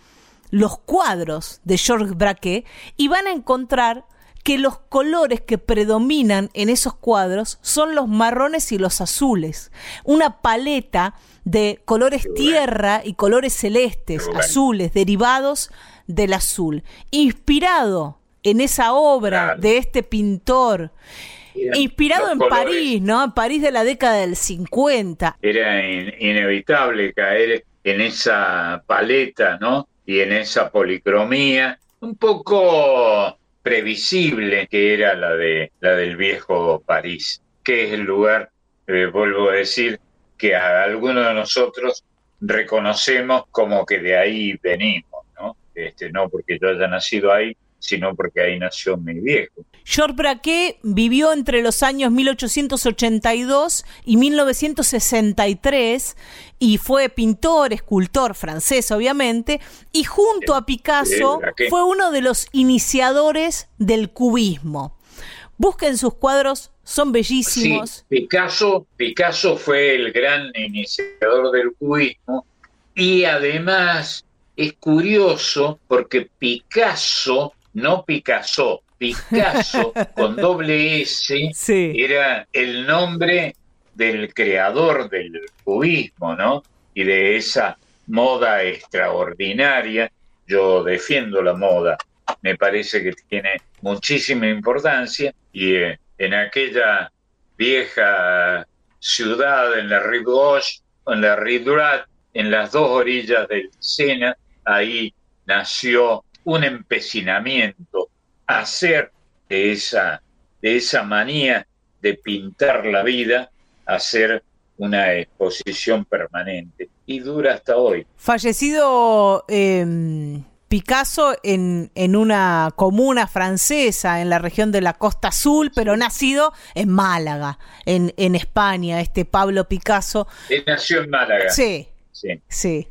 los cuadros de Georges Braquet y van a encontrar que los colores que predominan en esos cuadros son los marrones y los azules. Una paleta de colores tierra y colores celestes, azules, derivados del azul. Inspirado en esa obra de este pintor. Inspirado en París, ¿no? En París de la década del 50. Era inevitable caer en esa paleta, ¿no? Y en esa policromía, un poco previsible que era la de la del viejo París, que es el lugar, eh, vuelvo a decir, que a algunos de nosotros reconocemos como que de ahí venimos, ¿no? Este, no porque yo haya nacido ahí, sino porque ahí nació mi viejo. Georges Braquet vivió entre los años 1882 y 1963 y fue pintor, escultor francés obviamente, y junto a Picasso fue uno de los iniciadores del cubismo. Busquen sus cuadros, son bellísimos. Picasso, Picasso fue el gran iniciador del cubismo y además es curioso porque Picasso no Picasso, Picasso con doble S era el nombre del creador del cubismo, ¿no? Y de esa moda extraordinaria. Yo defiendo la moda, me parece que tiene muchísima importancia y eh, en aquella vieja ciudad, en la Rive en la Rive en las dos orillas del Sena, ahí nació un empecinamiento hacer de esa, de esa manía de pintar la vida, hacer una exposición permanente. Y dura hasta hoy. Fallecido em, Picasso en, en, una comuna francesa en la región de la Costa Azul, pero nacido en Málaga, en, en España, este Pablo Picasso. Él nació en Málaga. Sí, Sí.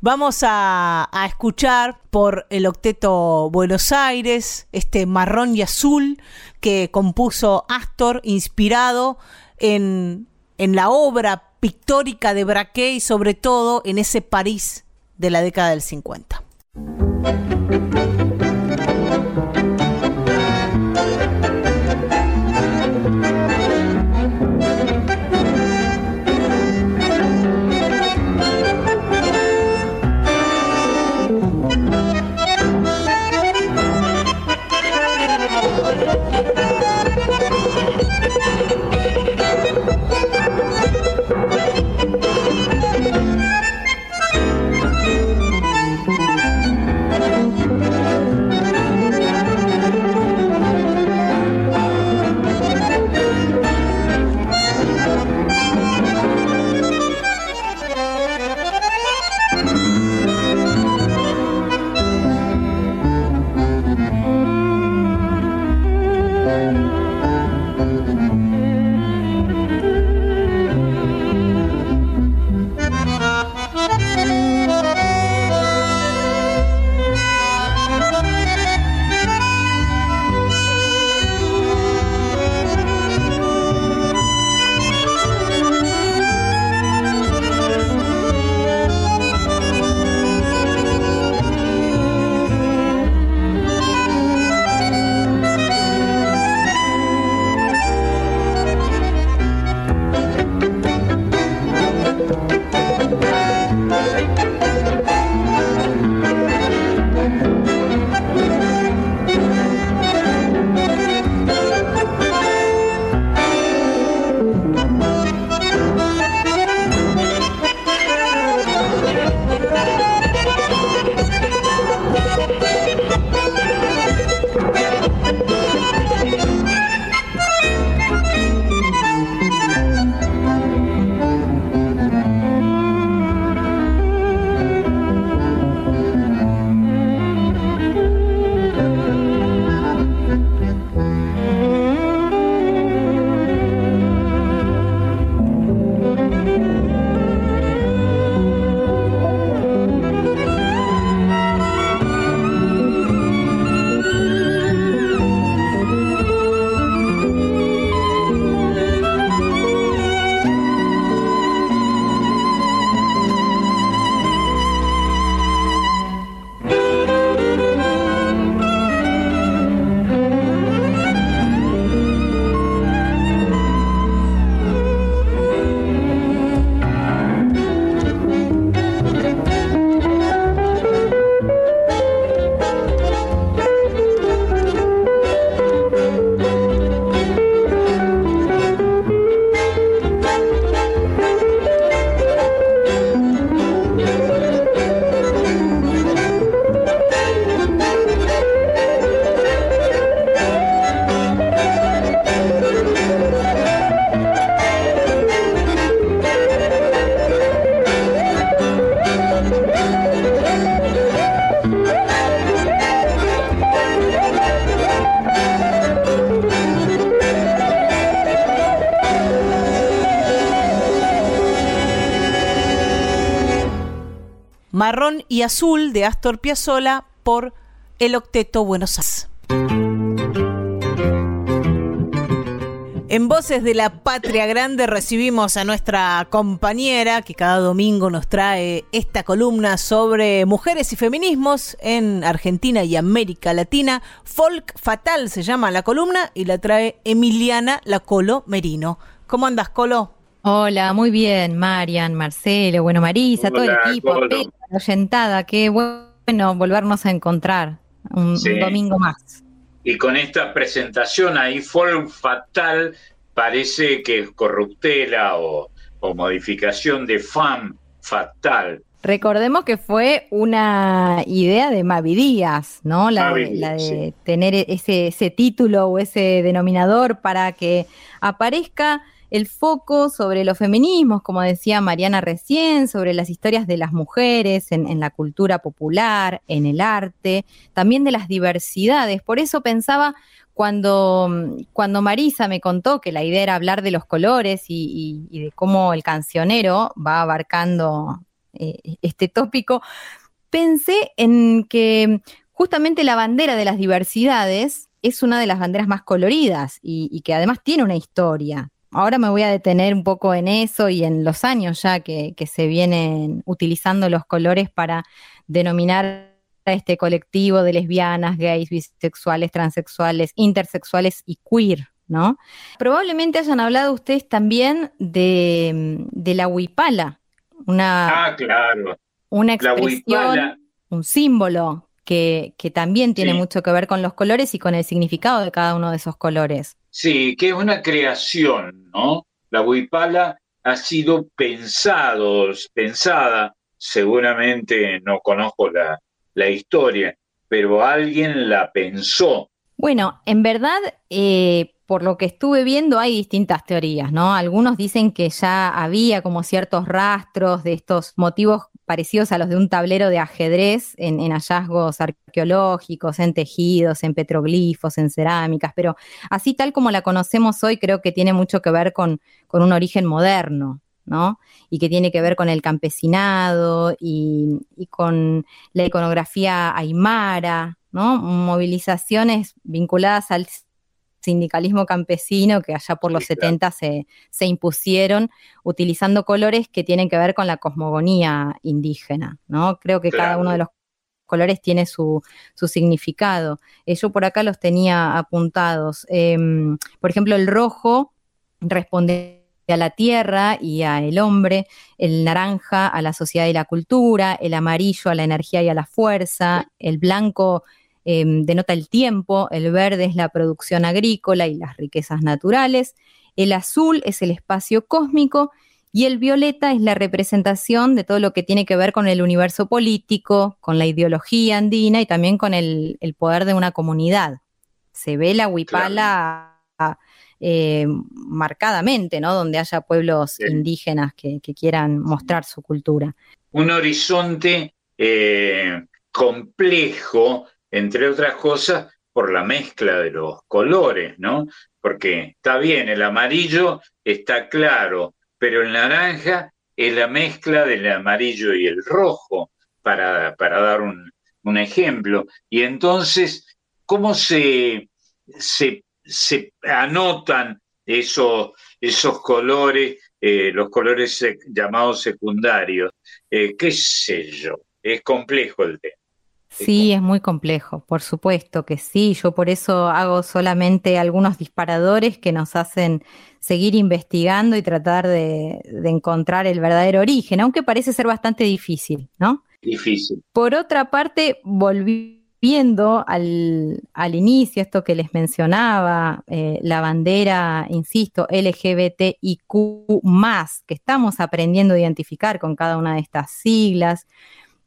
Vamos a, escuchar por el octeto Buenos Aires, este marrón y azul que compuso Astor, inspirado en, en la obra pictórica de Braque y sobre todo en ese París de la década del 50. Marrón y Azul de Astor Piazzolla por el Octeto Buenos Aires. En Voces de la Patria Grande recibimos a nuestra compañera que cada domingo nos trae esta columna sobre mujeres y feminismos en Argentina y América Latina. Folk Fatal se llama la columna y la trae Emiliana Lacolo Merino. ¿Cómo andas, Colo? Hola, muy bien, Marian, Marcelo, bueno, Marisa, todo el equipo, oyentada, qué bueno volvernos a encontrar un, domingo más. Y con esta presentación ahí, Folk Fatal parece que es corruptela o, modificación de FAM Fatal. Recordemos que fue una idea de Mavi Díaz, ¿no? La, de, tener ese, ese título o ese denominador para que aparezca el foco sobre los feminismos, como decía Mariana recién, sobre las historias de las mujeres en, la cultura popular, en el arte, también de las diversidades. Por eso pensaba cuando, cuando Marisa me contó que la idea era hablar de los colores y, de cómo el cancionero va abarcando eh, este tópico, pensé en que justamente la bandera de las diversidades es una de las banderas más coloridas y que además tiene una historia ahora me voy a detener un poco en eso y en los años ya que, se vienen utilizando los colores para denominar a este colectivo de lesbianas, gays, bisexuales, transexuales, intersexuales y queer, ¿no? Probablemente hayan hablado ustedes también de, la huipala, una, ah, claro. una expresión, un símbolo que, también tiene mucho que ver con los colores y con el significado de cada uno de esos colores. Sí, que es una creación, ¿no? La huipala ha sido pensado, pensada, seguramente no conozco la, la historia, pero alguien la pensó. Bueno, en verdad, eh, por lo que estuve viendo, hay distintas teorías, ¿no? Algunos dicen que ya había como ciertos rastros de estos motivos parecidos a los de un tablero de ajedrez en, hallazgos arqueológicos, en tejidos, en petroglifos, en cerámicas, pero así tal como la conocemos hoy, creo que tiene mucho que ver con, un origen moderno, ¿no? Y que tiene que ver con el campesinado y, y, con la iconografía aymara, ¿no? Movilizaciones vinculadas al sindicalismo campesino que allá por los 70 se, se, impusieron utilizando colores que tienen que ver con la cosmogonía indígena, ¿no? Creo que cada uno de los colores tiene su, su significado. Eh, yo por acá los tenía apuntados. Em, por ejemplo, el rojo responde a la tierra y a el hombre, el naranja a la sociedad y la cultura, el amarillo a la energía y a la fuerza, el blanco Em, denota el tiempo, el verde es la producción agrícola y las riquezas naturales, el azul es el espacio cósmico y el violeta es la representación de todo lo que tiene que ver con el universo político, con la ideología andina y también con el, poder de una comunidad. Se ve la huipala eh, marcadamente, ¿no? Donde haya pueblos indígenas que, quieran mostrar su cultura. Un horizonte eh, complejo entre otras cosas por la mezcla de los colores, ¿no? Porque está bien, el amarillo está claro, pero el naranja es la mezcla del amarillo y el rojo, para, para dar un, ejemplo. Y entonces, ¿cómo se, se, anotan esos, esos colores, eh, los colores llamados secundarios? Eh, ¿Qué sé yo? Es complejo el tema. Sí, es muy complejo, por supuesto que sí. Yo por eso hago solamente algunos disparadores que nos hacen seguir investigando y tratar de, encontrar el verdadero origen, aunque parece ser bastante difícil, ¿no? Difícil. Por otra parte, volviendo al, al inicio, esto que les mencionaba, eh, la bandera, insisto, LGBTIQ, que estamos aprendiendo a identificar con cada una de estas siglas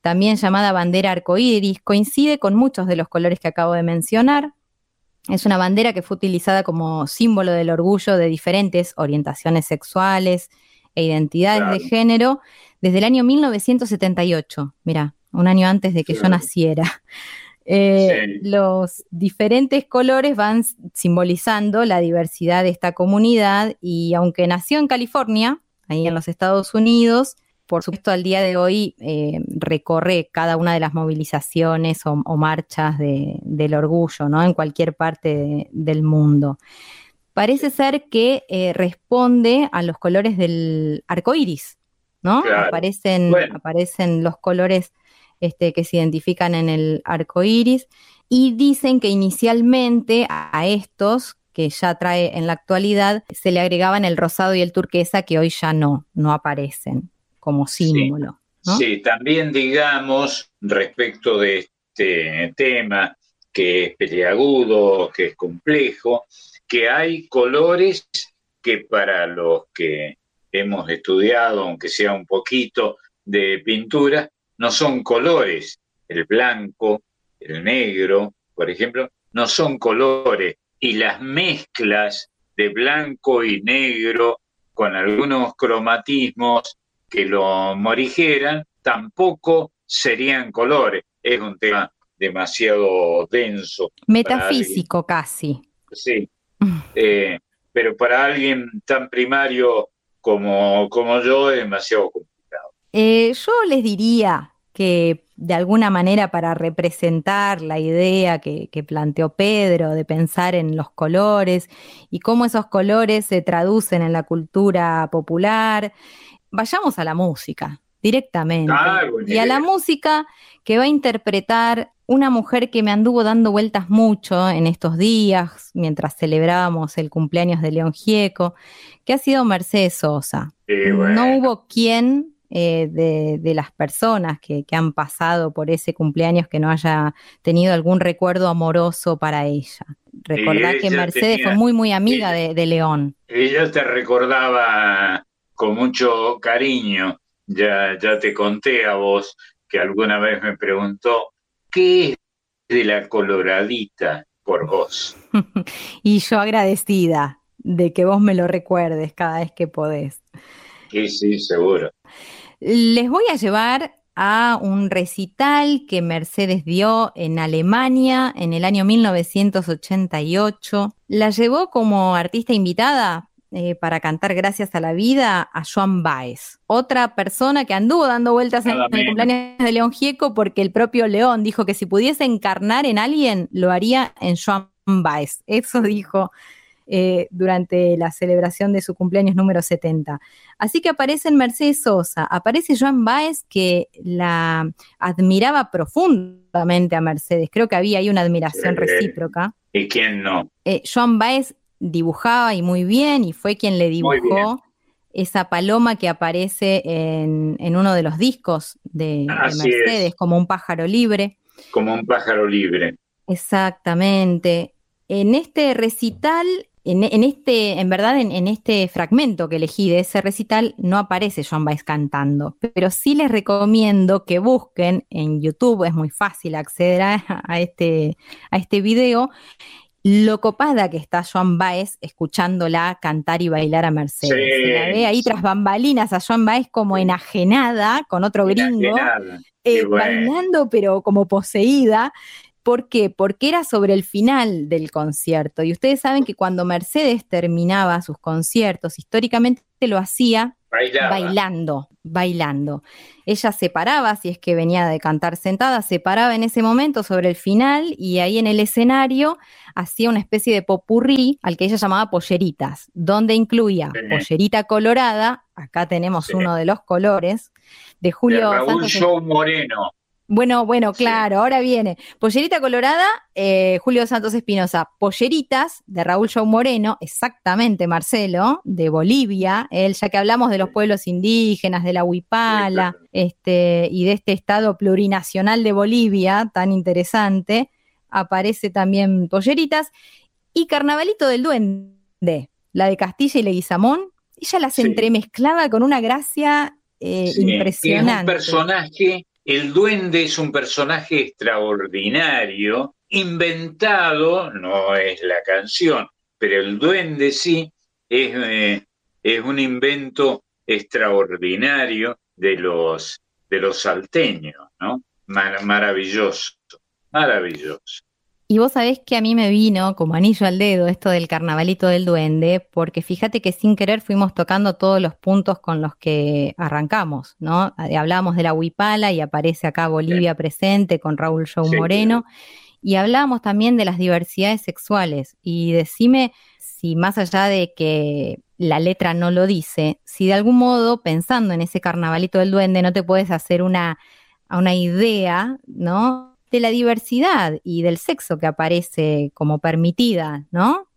también llamada bandera arcoíris, coincide con muchos de los colores que acabo de mencionar. Es una bandera que fue utilizada como símbolo del orgullo de diferentes orientaciones sexuales e identidades de género desde el año 1978. Mira, un año antes de que yo naciera. Eh, los diferentes colores van simbolizando la diversidad de esta comunidad y aunque nació en California, ahí en los Estados Unidos, por supuesto, al día de hoy eh, recorre cada una de las movilizaciones o, marchas del orgullo, ¿no? En cualquier parte del mundo. Parece ser que eh, responde a los colores del arco iris, ¿no? Aparecen, aparecen los colores este, que se identifican en el arco iris y dicen que inicialmente a estos que ya trae en la actualidad, se le agregaban el rosado y el turquesa que hoy ya no, no aparecen como símbolo. Sí, también digamos respecto de este tema que es peliagudo, que es complejo, que hay colores que para los que hemos estudiado, aunque sea un poquito de pintura, no son colores. El blanco, el negro, por ejemplo, no son colores, y las mezclas de blanco y negro con algunos cromatismos que lo morigeran, tampoco serían colores. Es un tema demasiado denso. Metafísico casi. Sí. Eh, pero para alguien tan primario como, como yo es demasiado complicado. Eh, yo les diría que de alguna manera para representar la idea que, planteó Pedro de pensar en los colores y cómo esos colores se traducen en la cultura popular, vayamos a la música directamente. Ah, y a la música que va a interpretar una mujer que me anduvo dando vueltas mucho en estos días, mientras celebrábamos el cumpleaños de León Gieco, que ha sido Mercedes Sosa. No hubo quien eh, de, las personas que, han pasado por ese cumpleaños que no haya tenido algún recuerdo amoroso para ella. Recordar que Mercedes fue muy, muy amiga de, León. Ella te recordaba con mucho cariño, ya, ya te conté a vos que alguna vez me preguntó, ¿qué es de la coloradita por vos? y yo agradecida de que vos me lo recuerdes cada vez que podés. Sí, sí, seguro. Les voy a llevar a un recital que Mercedes dio en Alemania en el año 1988. La llevó como artista invitada eh, para cantar Gracias a la Vida a Joan Baez, otra persona que anduvo dando vueltas en el cumpleaños de León Gieco porque el propio León dijo que si pudiese encarnar en alguien, lo haría en Joan Baez. Eso dijo eh, durante la celebración de su cumpleaños número 70. Así que aparece en Mercedes Sosa, aparece Joan Baez que la admiraba profundamente a Mercedes. Creo que había ahí una admiración recíproca. ¿Y quién no? Eh, Joan Baez dibujaba y muy bien y fue quien le dibujó esa paloma que aparece en, uno de los discos de, Mercedes, como un pájaro libre. Como un pájaro libre. Exactamente. En este recital en, este, en verdad, en, este fragmento que elegí de ese recital no aparece Joan Baez cantando, pero sí les recomiendo que busquen en YouTube, es muy fácil acceder a, este, a este video, lo copada que está Joan Baez escuchándola cantar y bailar a Mercedes. Se la ve ahí tras bambalinas a Joan Baez como enajenada con otro gringo, eh, bailando pero como poseída. ¿Por qué? Porque era sobre el final del concierto. Y ustedes saben que cuando Mercedes terminaba sus conciertos, históricamente lo hacía bailando, bailando. Ella se paraba, si es que venía de cantar sentada, se paraba en ese momento sobre el final y ahí en el escenario hacía una especie de popurrí al que ella llamaba polleritas, donde incluía pollerita colorada, acá tenemos uno de los colores, de Julio de Raúl Show Moreno. Bueno, bueno, claro, ahora viene. Pollerita Colorada, eh, Julio Santos Espinosa. Polleritas de Raúl Show Moreno, exactamente, Marcelo, de Bolivia. Él, ya que hablamos de los pueblos indígenas, de la Huipala, este, y de este estado plurinacional de Bolivia, tan interesante, aparece también Polleritas. Y Carnavalito del Duende, la de Castilla y Leguizamón. Ella las entremezclaba con una gracia eh, impresionante. un personaje el duende es un personaje extraordinario, inventado, no es la canción, pero el duende sí es, eh, un invento extraordinario de los, de los salteños, ¿no? maravilloso, maravilloso. Y vos sabés que a mí me vino como anillo al dedo esto del carnavalito del duende, porque fíjate que sin querer fuimos tocando todos los puntos con los que arrancamos, ¿no? Eh, hablábamos de la huipala y aparece acá Bolivia presente con Raúl Show Moreno. Y hablábamos también de las diversidades sexuales. Y decime si más allá de que la letra no lo dice, si de algún modo, pensando en ese carnavalito del duende, no te puedes hacer una, una idea, ¿no? De la diversidad y del sexo que aparece como permitida, ¿no?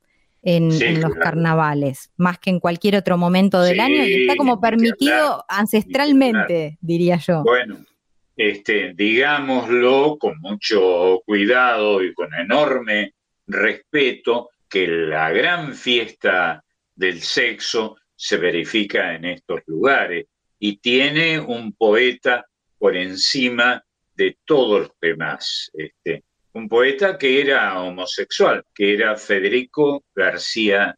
En, los carnavales, más que en cualquier otro momento del año, y está como permitido ancestralmente, diría yo. Bueno, este, digámoslo con mucho cuidado y con enorme respeto, que la gran fiesta del sexo se verifica en estos lugares y tiene un poeta por encima de todos los demás. Este, un poeta que era homosexual, que era Federico García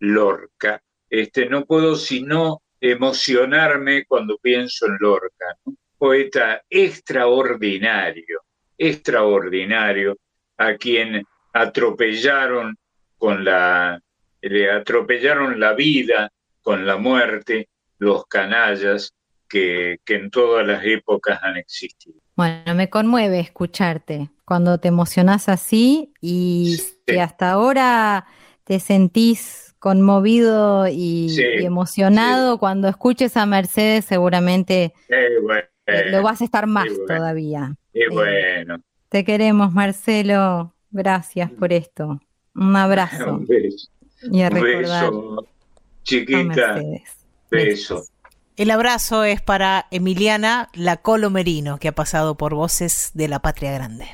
Lorca. Este, no puedo sino emocionarme cuando pienso en Lorca. Un poeta extraordinario, extraordinario, a quien atropellaron con la, le atropellaron la vida con la muerte los canallas que, que en todas las épocas han existido. Bueno, me conmueve escucharte cuando te emocionás así y que hasta ahora te sentís conmovido y, emocionado. Cuando escuches a Mercedes, seguramente eh, lo vas a estar más todavía. Eh, bueno. Te queremos, Marcelo. Gracias por esto. Un abrazo. Un beso. Y a recordar Chiquita. Beso. El abrazo es para Emiliana Lacolo Merino, que ha pasado por Voces de la Patria Grande.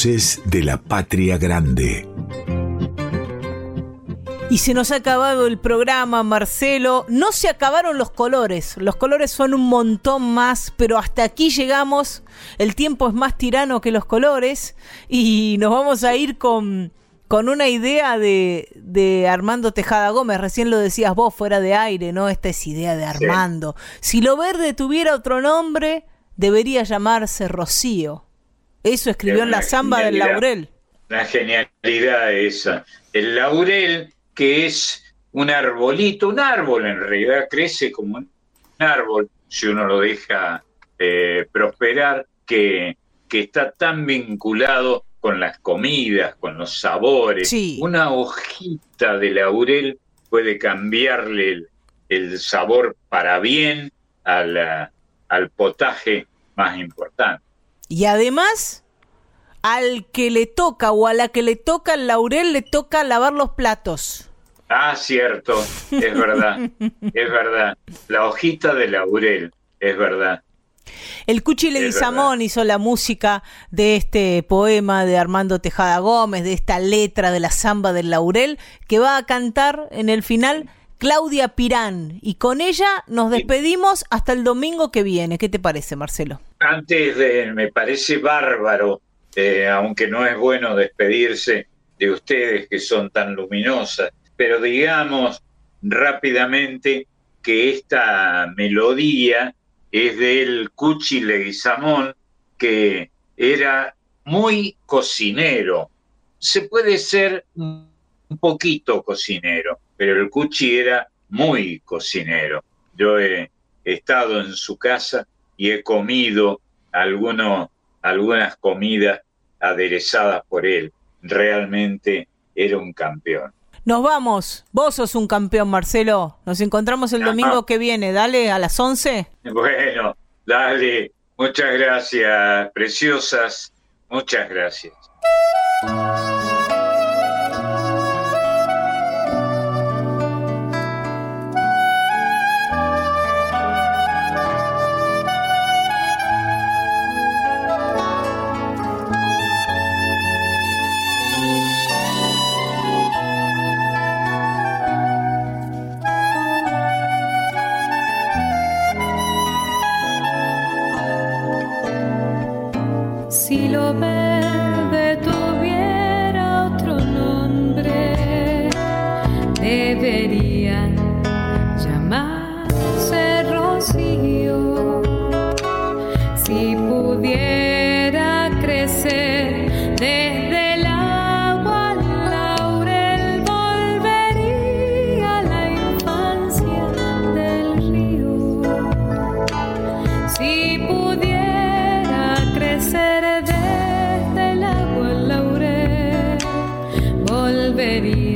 Voces de la Patria Grande. Y se nos ha acabado el programa, Marcelo. No se acabaron los colores. Los colores son un montón más, pero hasta aquí llegamos. El tiempo es más tirano que los colores. Y nos vamos a ir con, con una idea de, de Armando Tejada Gómez. Recién lo decías vos fuera de aire, ¿no? Esta es idea de Armando. Si lo verde tuviera otro nombre, debería llamarse Rocío. Eso escribió en la zamba del laurel. La genialidad esa. El laurel que es un arbolito, un árbol en realidad crece como un árbol, si uno lo deja eh, prosperar, que, que, está tan vinculado con las comidas, con los sabores. Una hojita de laurel puede cambiarle el, sabor para bien al potaje más importante. Y además, al que le toca o a la que le toca el laurel le toca lavar los platos. Ah, cierto, es verdad, es verdad. La hojita de laurel, es verdad. El Cuchi Leguizamón hizo la música de este poema de Armando Tejada Gómez, de esta letra de la samba del laurel, que va a cantar en el final Claudia Pirán. Y con ella nos despedimos hasta el domingo que viene. ¿Qué te parece, Marcelo? Antes de, me parece bárbaro eh, aunque no es bueno despedirse de ustedes que son tan luminosas, pero digamos rápidamente que esta melodía es del Cuchi Leguizamón, que era muy cocinero. Se puede ser un poquito cocinero, pero el Cuchi era muy cocinero. Yo he estado en su casa y he comido algunos algunas comidas aderezadas por él. Realmente era un campeón. Nos vamos. Vos sos un campeón, Marcelo. Nos encontramos el domingo que viene. Dale, a las 11. Bueno, dale. Muchas gracias, preciosas. Muchas gracias. ready.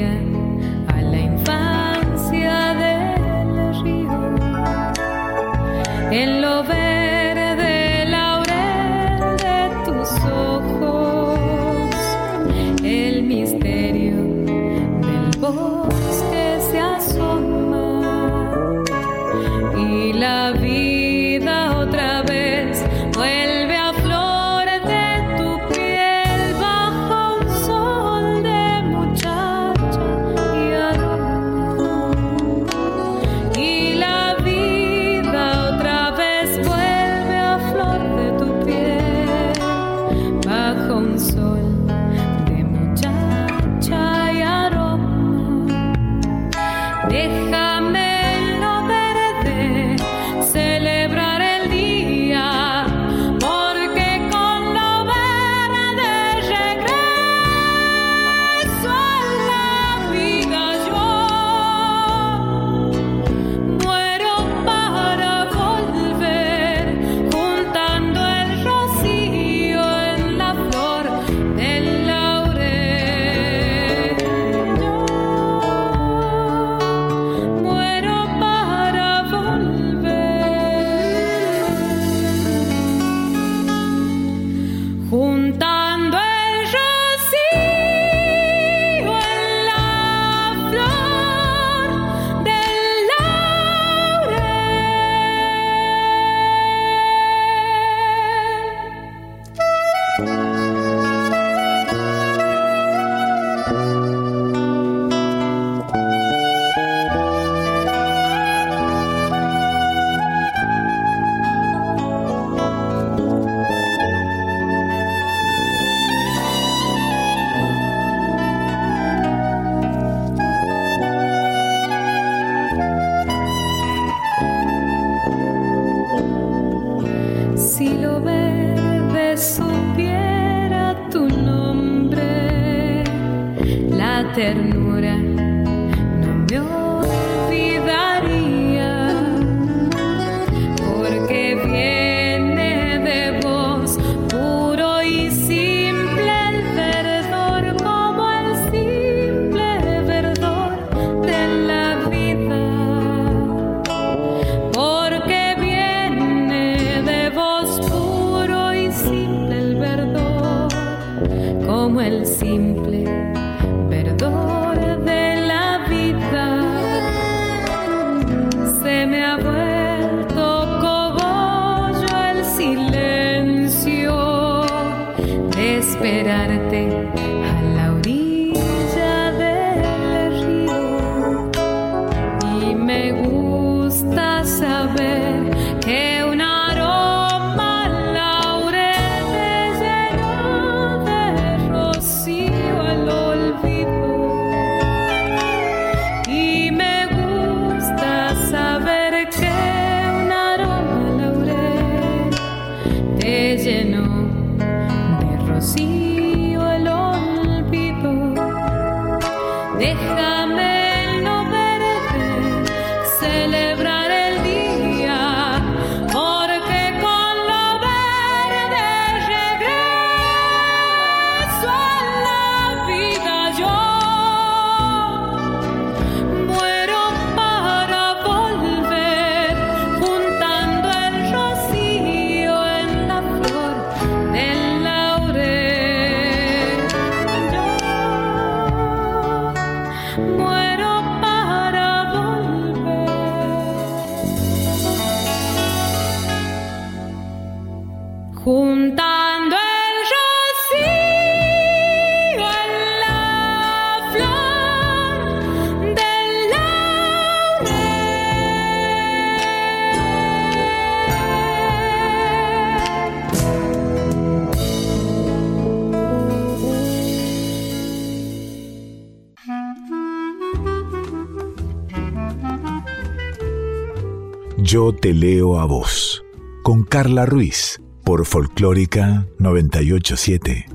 Yo te leo a vos, con Carla Ruiz, por Folclórica 987.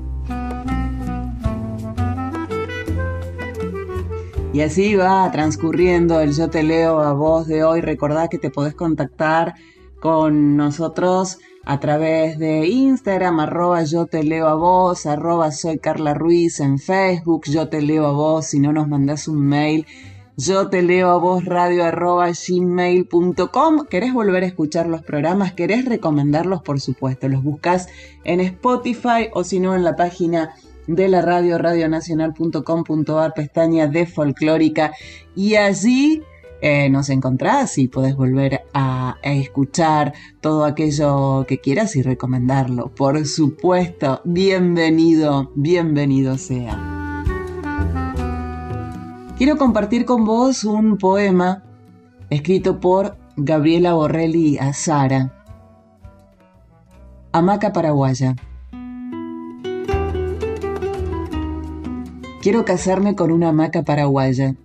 Y así va transcurriendo el Yo te leo a vos de hoy. Recordá que te podés contactar con nosotros a través de Instagram, arroba yo te leo a vos, arroba soy Carla Ruiz en Facebook, yo te leo a vos, si no nos mandás un mail yo te leo a vos radio arroba. ¿Querés volver a escuchar los programas? ¿Querés recomendarlos? Por supuesto, los buscas en Spotify o si no en la página de la radio radionacional.com.ar pestaña de folclórica y allí eh, nos encontrás y podés volver a, escuchar todo aquello que quieras y recomendarlo. Por supuesto, bienvenido, bienvenido sea. Quiero compartir con vos un poema escrito por Gabriela Borrelli Azara. Hamaca paraguaya. Quiero casarme con una hamaca paraguaya.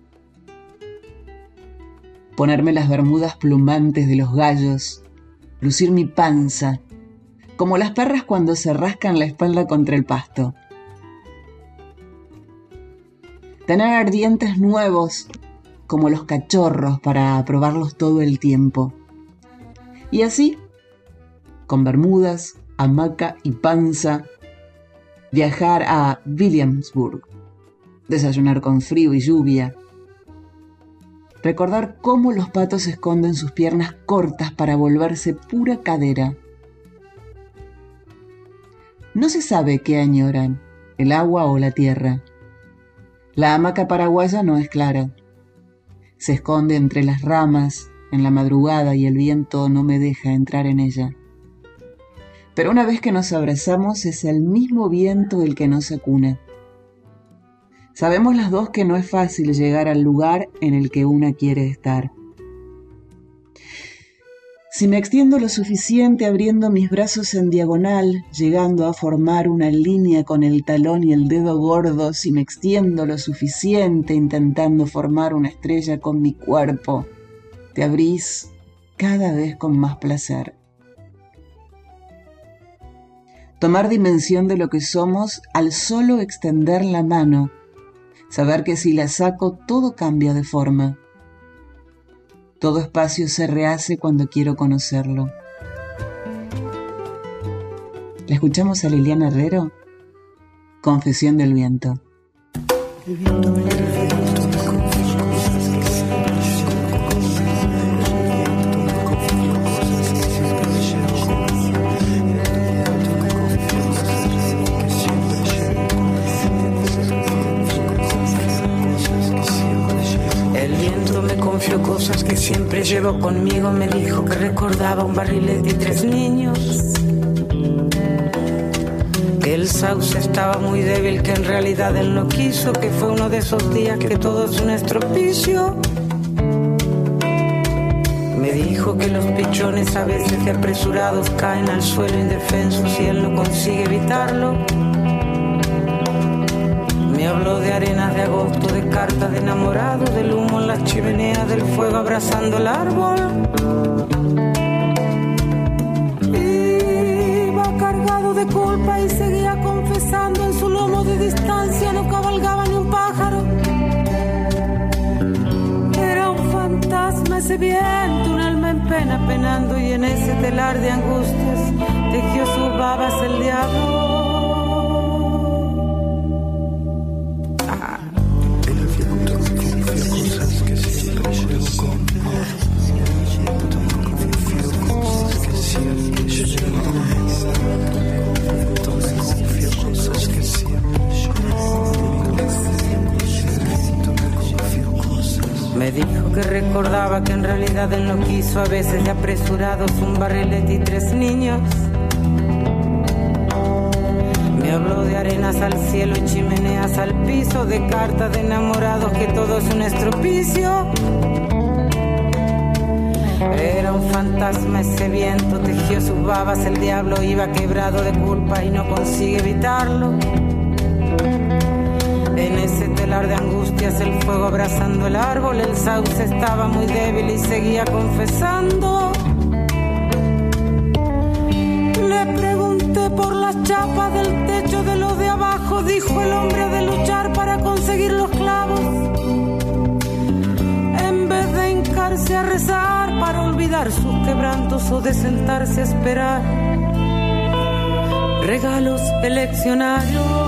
Ponerme las bermudas plumantes de los gallos, lucir mi panza, como las perras cuando se rascan la espalda contra el pasto tener dientes nuevos como los cachorros para probarlos todo el tiempo. Y así, con bermudas, hamaca y panza, viajar a Williamsburg, desayunar con frío y lluvia, recordar cómo los patos esconden sus piernas cortas para volverse pura cadera. No se sabe qué añoran, el agua o la tierra la hamaca paraguaya no es clara. Se esconde entre las ramas en la madrugada y el viento no me deja entrar en ella. Pero una vez que nos abrazamos es el mismo viento el que nos acuna. Sabemos las dos que no es fácil llegar al lugar en el que una quiere estar. Si me extiendo lo suficiente abriendo mis brazos en diagonal, llegando a formar una línea con el talón y el dedo gordo, si me extiendo lo suficiente intentando formar una estrella con mi cuerpo, te abrís cada vez con más placer. Tomar dimensión de lo que somos al solo extender la mano, saber que si la saco todo cambia de forma. Todo espacio se rehace cuando quiero conocerlo. ¿La escuchamos a Liliana Herrero? Confesión del viento. El viento me siempre llevo conmigo. Me dijo que recordaba un barril de tres niños el sauce estaba muy débil, que en realidad él no quiso, que fue uno de esos días que todo es un estropicio. Me dijo que los pichones a veces de apresurados caen al suelo indefensos y él no consigue evitarlo. Me habló de arenas de agosto, de cartas de enamorado, del humo chimeneas, del fuego abrazando el árbol. de culpa y seguía confesando en su lomo de distancia no cabalgaba ni un pájaro. Era un fantasma ese viento, un alma en pena penando y en ese telar de angustias tejió sus babas el diablo. Que recordaba que en realidad él no quiso, a veces de apresurados, un barrilete y tres niños. Me habló de arenas al cielo chimeneas al piso, de cartas de enamorados, que todo es un estropicio. Era un fantasma ese viento, tejió sus babas, el diablo iba quebrado de culpa y no consigue evitarlo. En ese telar de angustias, el fuego abrazando el árbol, el sauce estaba muy débil y seguía confesando. Le pregunté por las chapas del techo de lo de abajo, dijo el hombre de luchar para conseguir los clavos. En vez de hincarse a rezar para olvidar sus quebrantos o de sentarse a esperar regalos eleccionarios.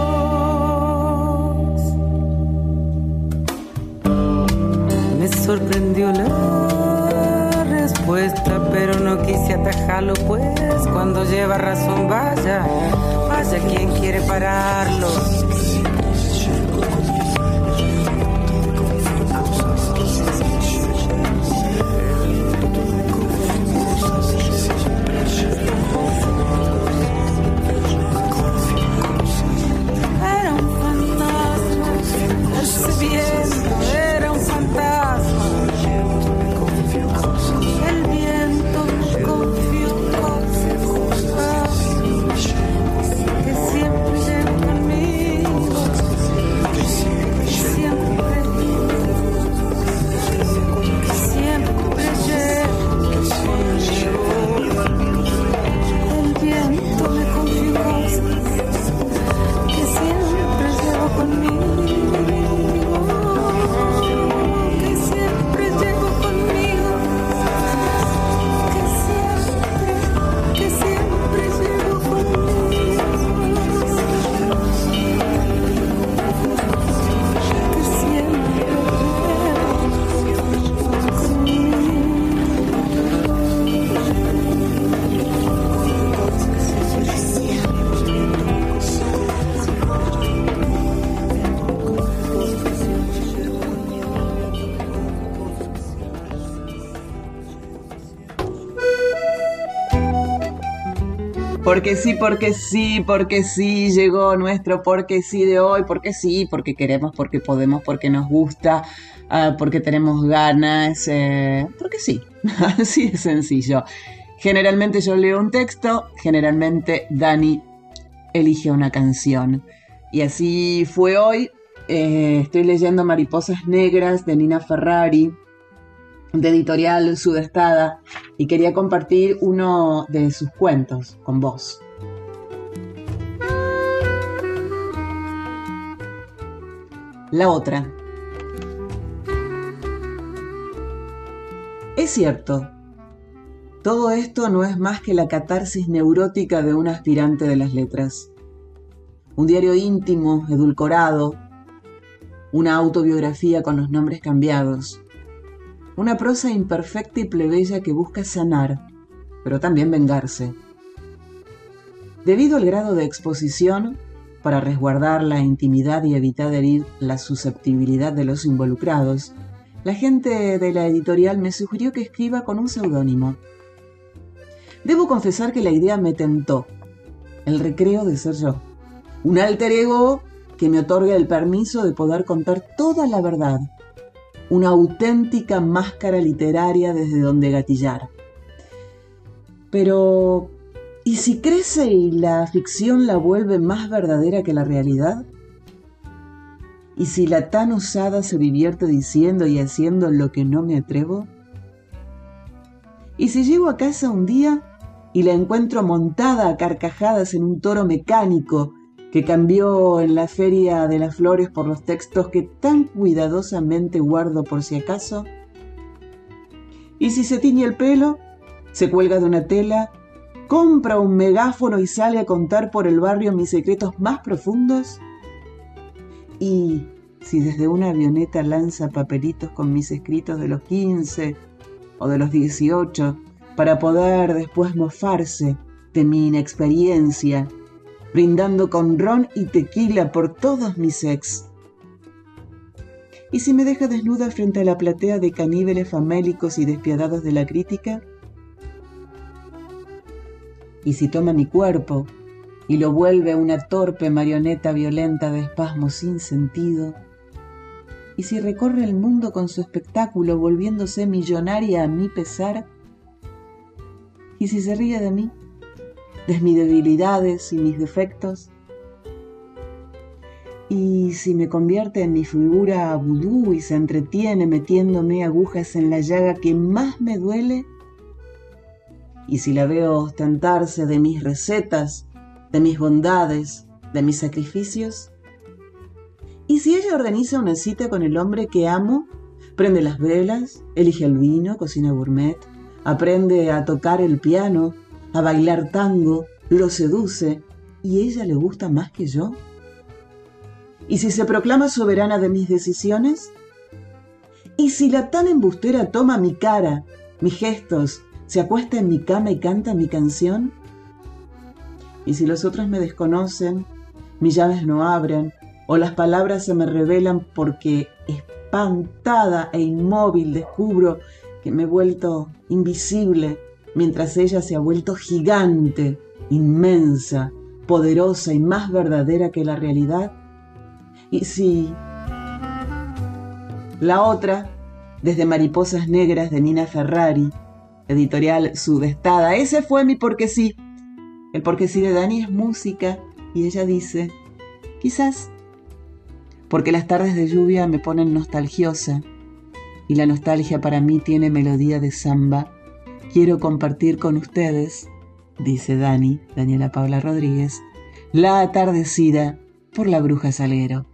La respuesta, pero no quise atajarlo, pues cuando lleva razón, vaya, vaya quien quiere pararlo. Porque sí, porque sí, porque sí, llegó nuestro porque sí de hoy, porque sí, porque queremos, porque podemos, porque nos gusta, ah, porque tenemos ganas, eh, porque sí, así de sencillo. Generalmente yo leo un texto, generalmente Dani elige una canción. Y así fue hoy. Eh, estoy leyendo Mariposas Negras de Nina Ferrari, de editorial Sudestada y quería compartir uno de sus cuentos con vos. La otra. Es cierto, todo esto no es más que la catarsis neurótica de un aspirante de las letras. Un diario íntimo, edulcorado, una autobiografía con los nombres cambiados, una prosa imperfecta y plebeya que busca sanar, pero también vengarse. Debido al grado de exposición, para resguardar la intimidad y evitar herir la susceptibilidad de los involucrados, la gente de la editorial me sugirió que escriba con un seudónimo. Debo confesar que la idea me tentó, el recreo de ser yo, un alter ego que me otorga el permiso de poder contar toda la verdad, una auténtica máscara literaria desde donde gatillar. Pero, ¿y si crece y la ficción la vuelve más verdadera que la realidad? ¿Y si la tan osada se divierte diciendo y haciendo lo que no me atrevo? ¿Y si llego a casa un día y la encuentro montada a carcajadas en un toro mecánico que cambió en la feria de las flores por los textos que tan cuidadosamente guardo por si acaso? ¿Y si se tiñe el pelo, se cuelga de una tela, compra un megáfono y sale a contar por el barrio mis secretos más profundos? Y si desde una avioneta lanza papelitos con mis escritos de los 15 o de los 18 para poder después mofarse de mi inexperiencia, brindando con ron y tequila por todos mis ex. ¿Y si me deja desnuda frente a la platea de caníbales famélicos y despiadados de la crítica? ¿Y si toma mi cuerpo y lo vuelve una torpe marioneta violenta de espasmos sin sentido? ¿Y si recorre el mundo con su espectáculo volviéndose millonaria a mi pesar? ¿Y si se ríe de mí, de mis debilidades y mis defectos? ¿Y si me convierte en mi figura vudú y se entretiene metiéndome agujas en la llaga que más me duele? ¿Y si la veo ostentarse de mis recetas de mis bondades, de mis sacrificios? ¿Y si ella organiza una cita con el hombre que amo? Prende las velas, elige el vino, cocina gourmet, aprende a tocar el piano, a bailar tango, lo seduce y ella le gusta más que yo. ¿Y si se proclama soberana de mis decisiones? ¿Y si la tan embustera toma mi cara, mis gestos, se acuesta en mi cama y canta mi canción? y si los otros me desconocen, mis llaves no abren, o las palabras se me revelan porque espantada e inmóvil descubro que me he vuelto invisible mientras ella se ha vuelto gigante, inmensa, poderosa y más verdadera que la realidad. Y si la otra, desde Mariposas Negras de Nina Ferrari, editorial Sudestada, ese fue mi porque sí el porque sí de Dani es música y ella dice, quizás, porque las tardes de lluvia me ponen nostalgiosa y la nostalgia para mí tiene melodía de samba. Quiero compartir con ustedes, dice Dani, Daniela Paula Rodríguez, la atardecida por la bruja Salguero.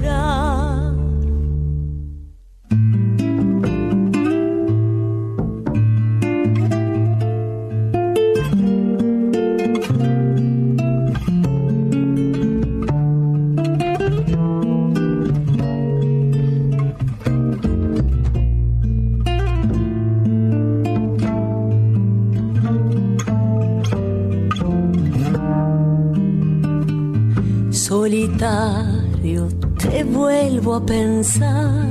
Te vuelvo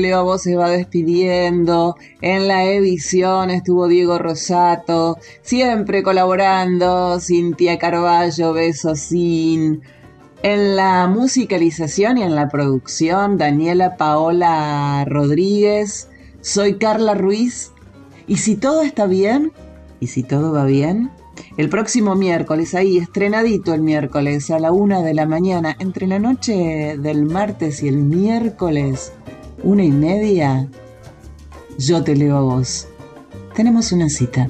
leo vos, se va despidiendo. En la edición estuvo Diego Rosato, siempre colaborando, Cintia Carballo, beso sin. En la musicalización y en la producción, Daniela Paola Rodríguez, soy Carla Ruiz. Y si todo está bien, y si todo va bien, el próximo miércoles, ahí estrenadito el miércoles a la una de la mañana, entre la noche del martes y el miércoles, una y media, yo te leo a vos. Tenemos una cita.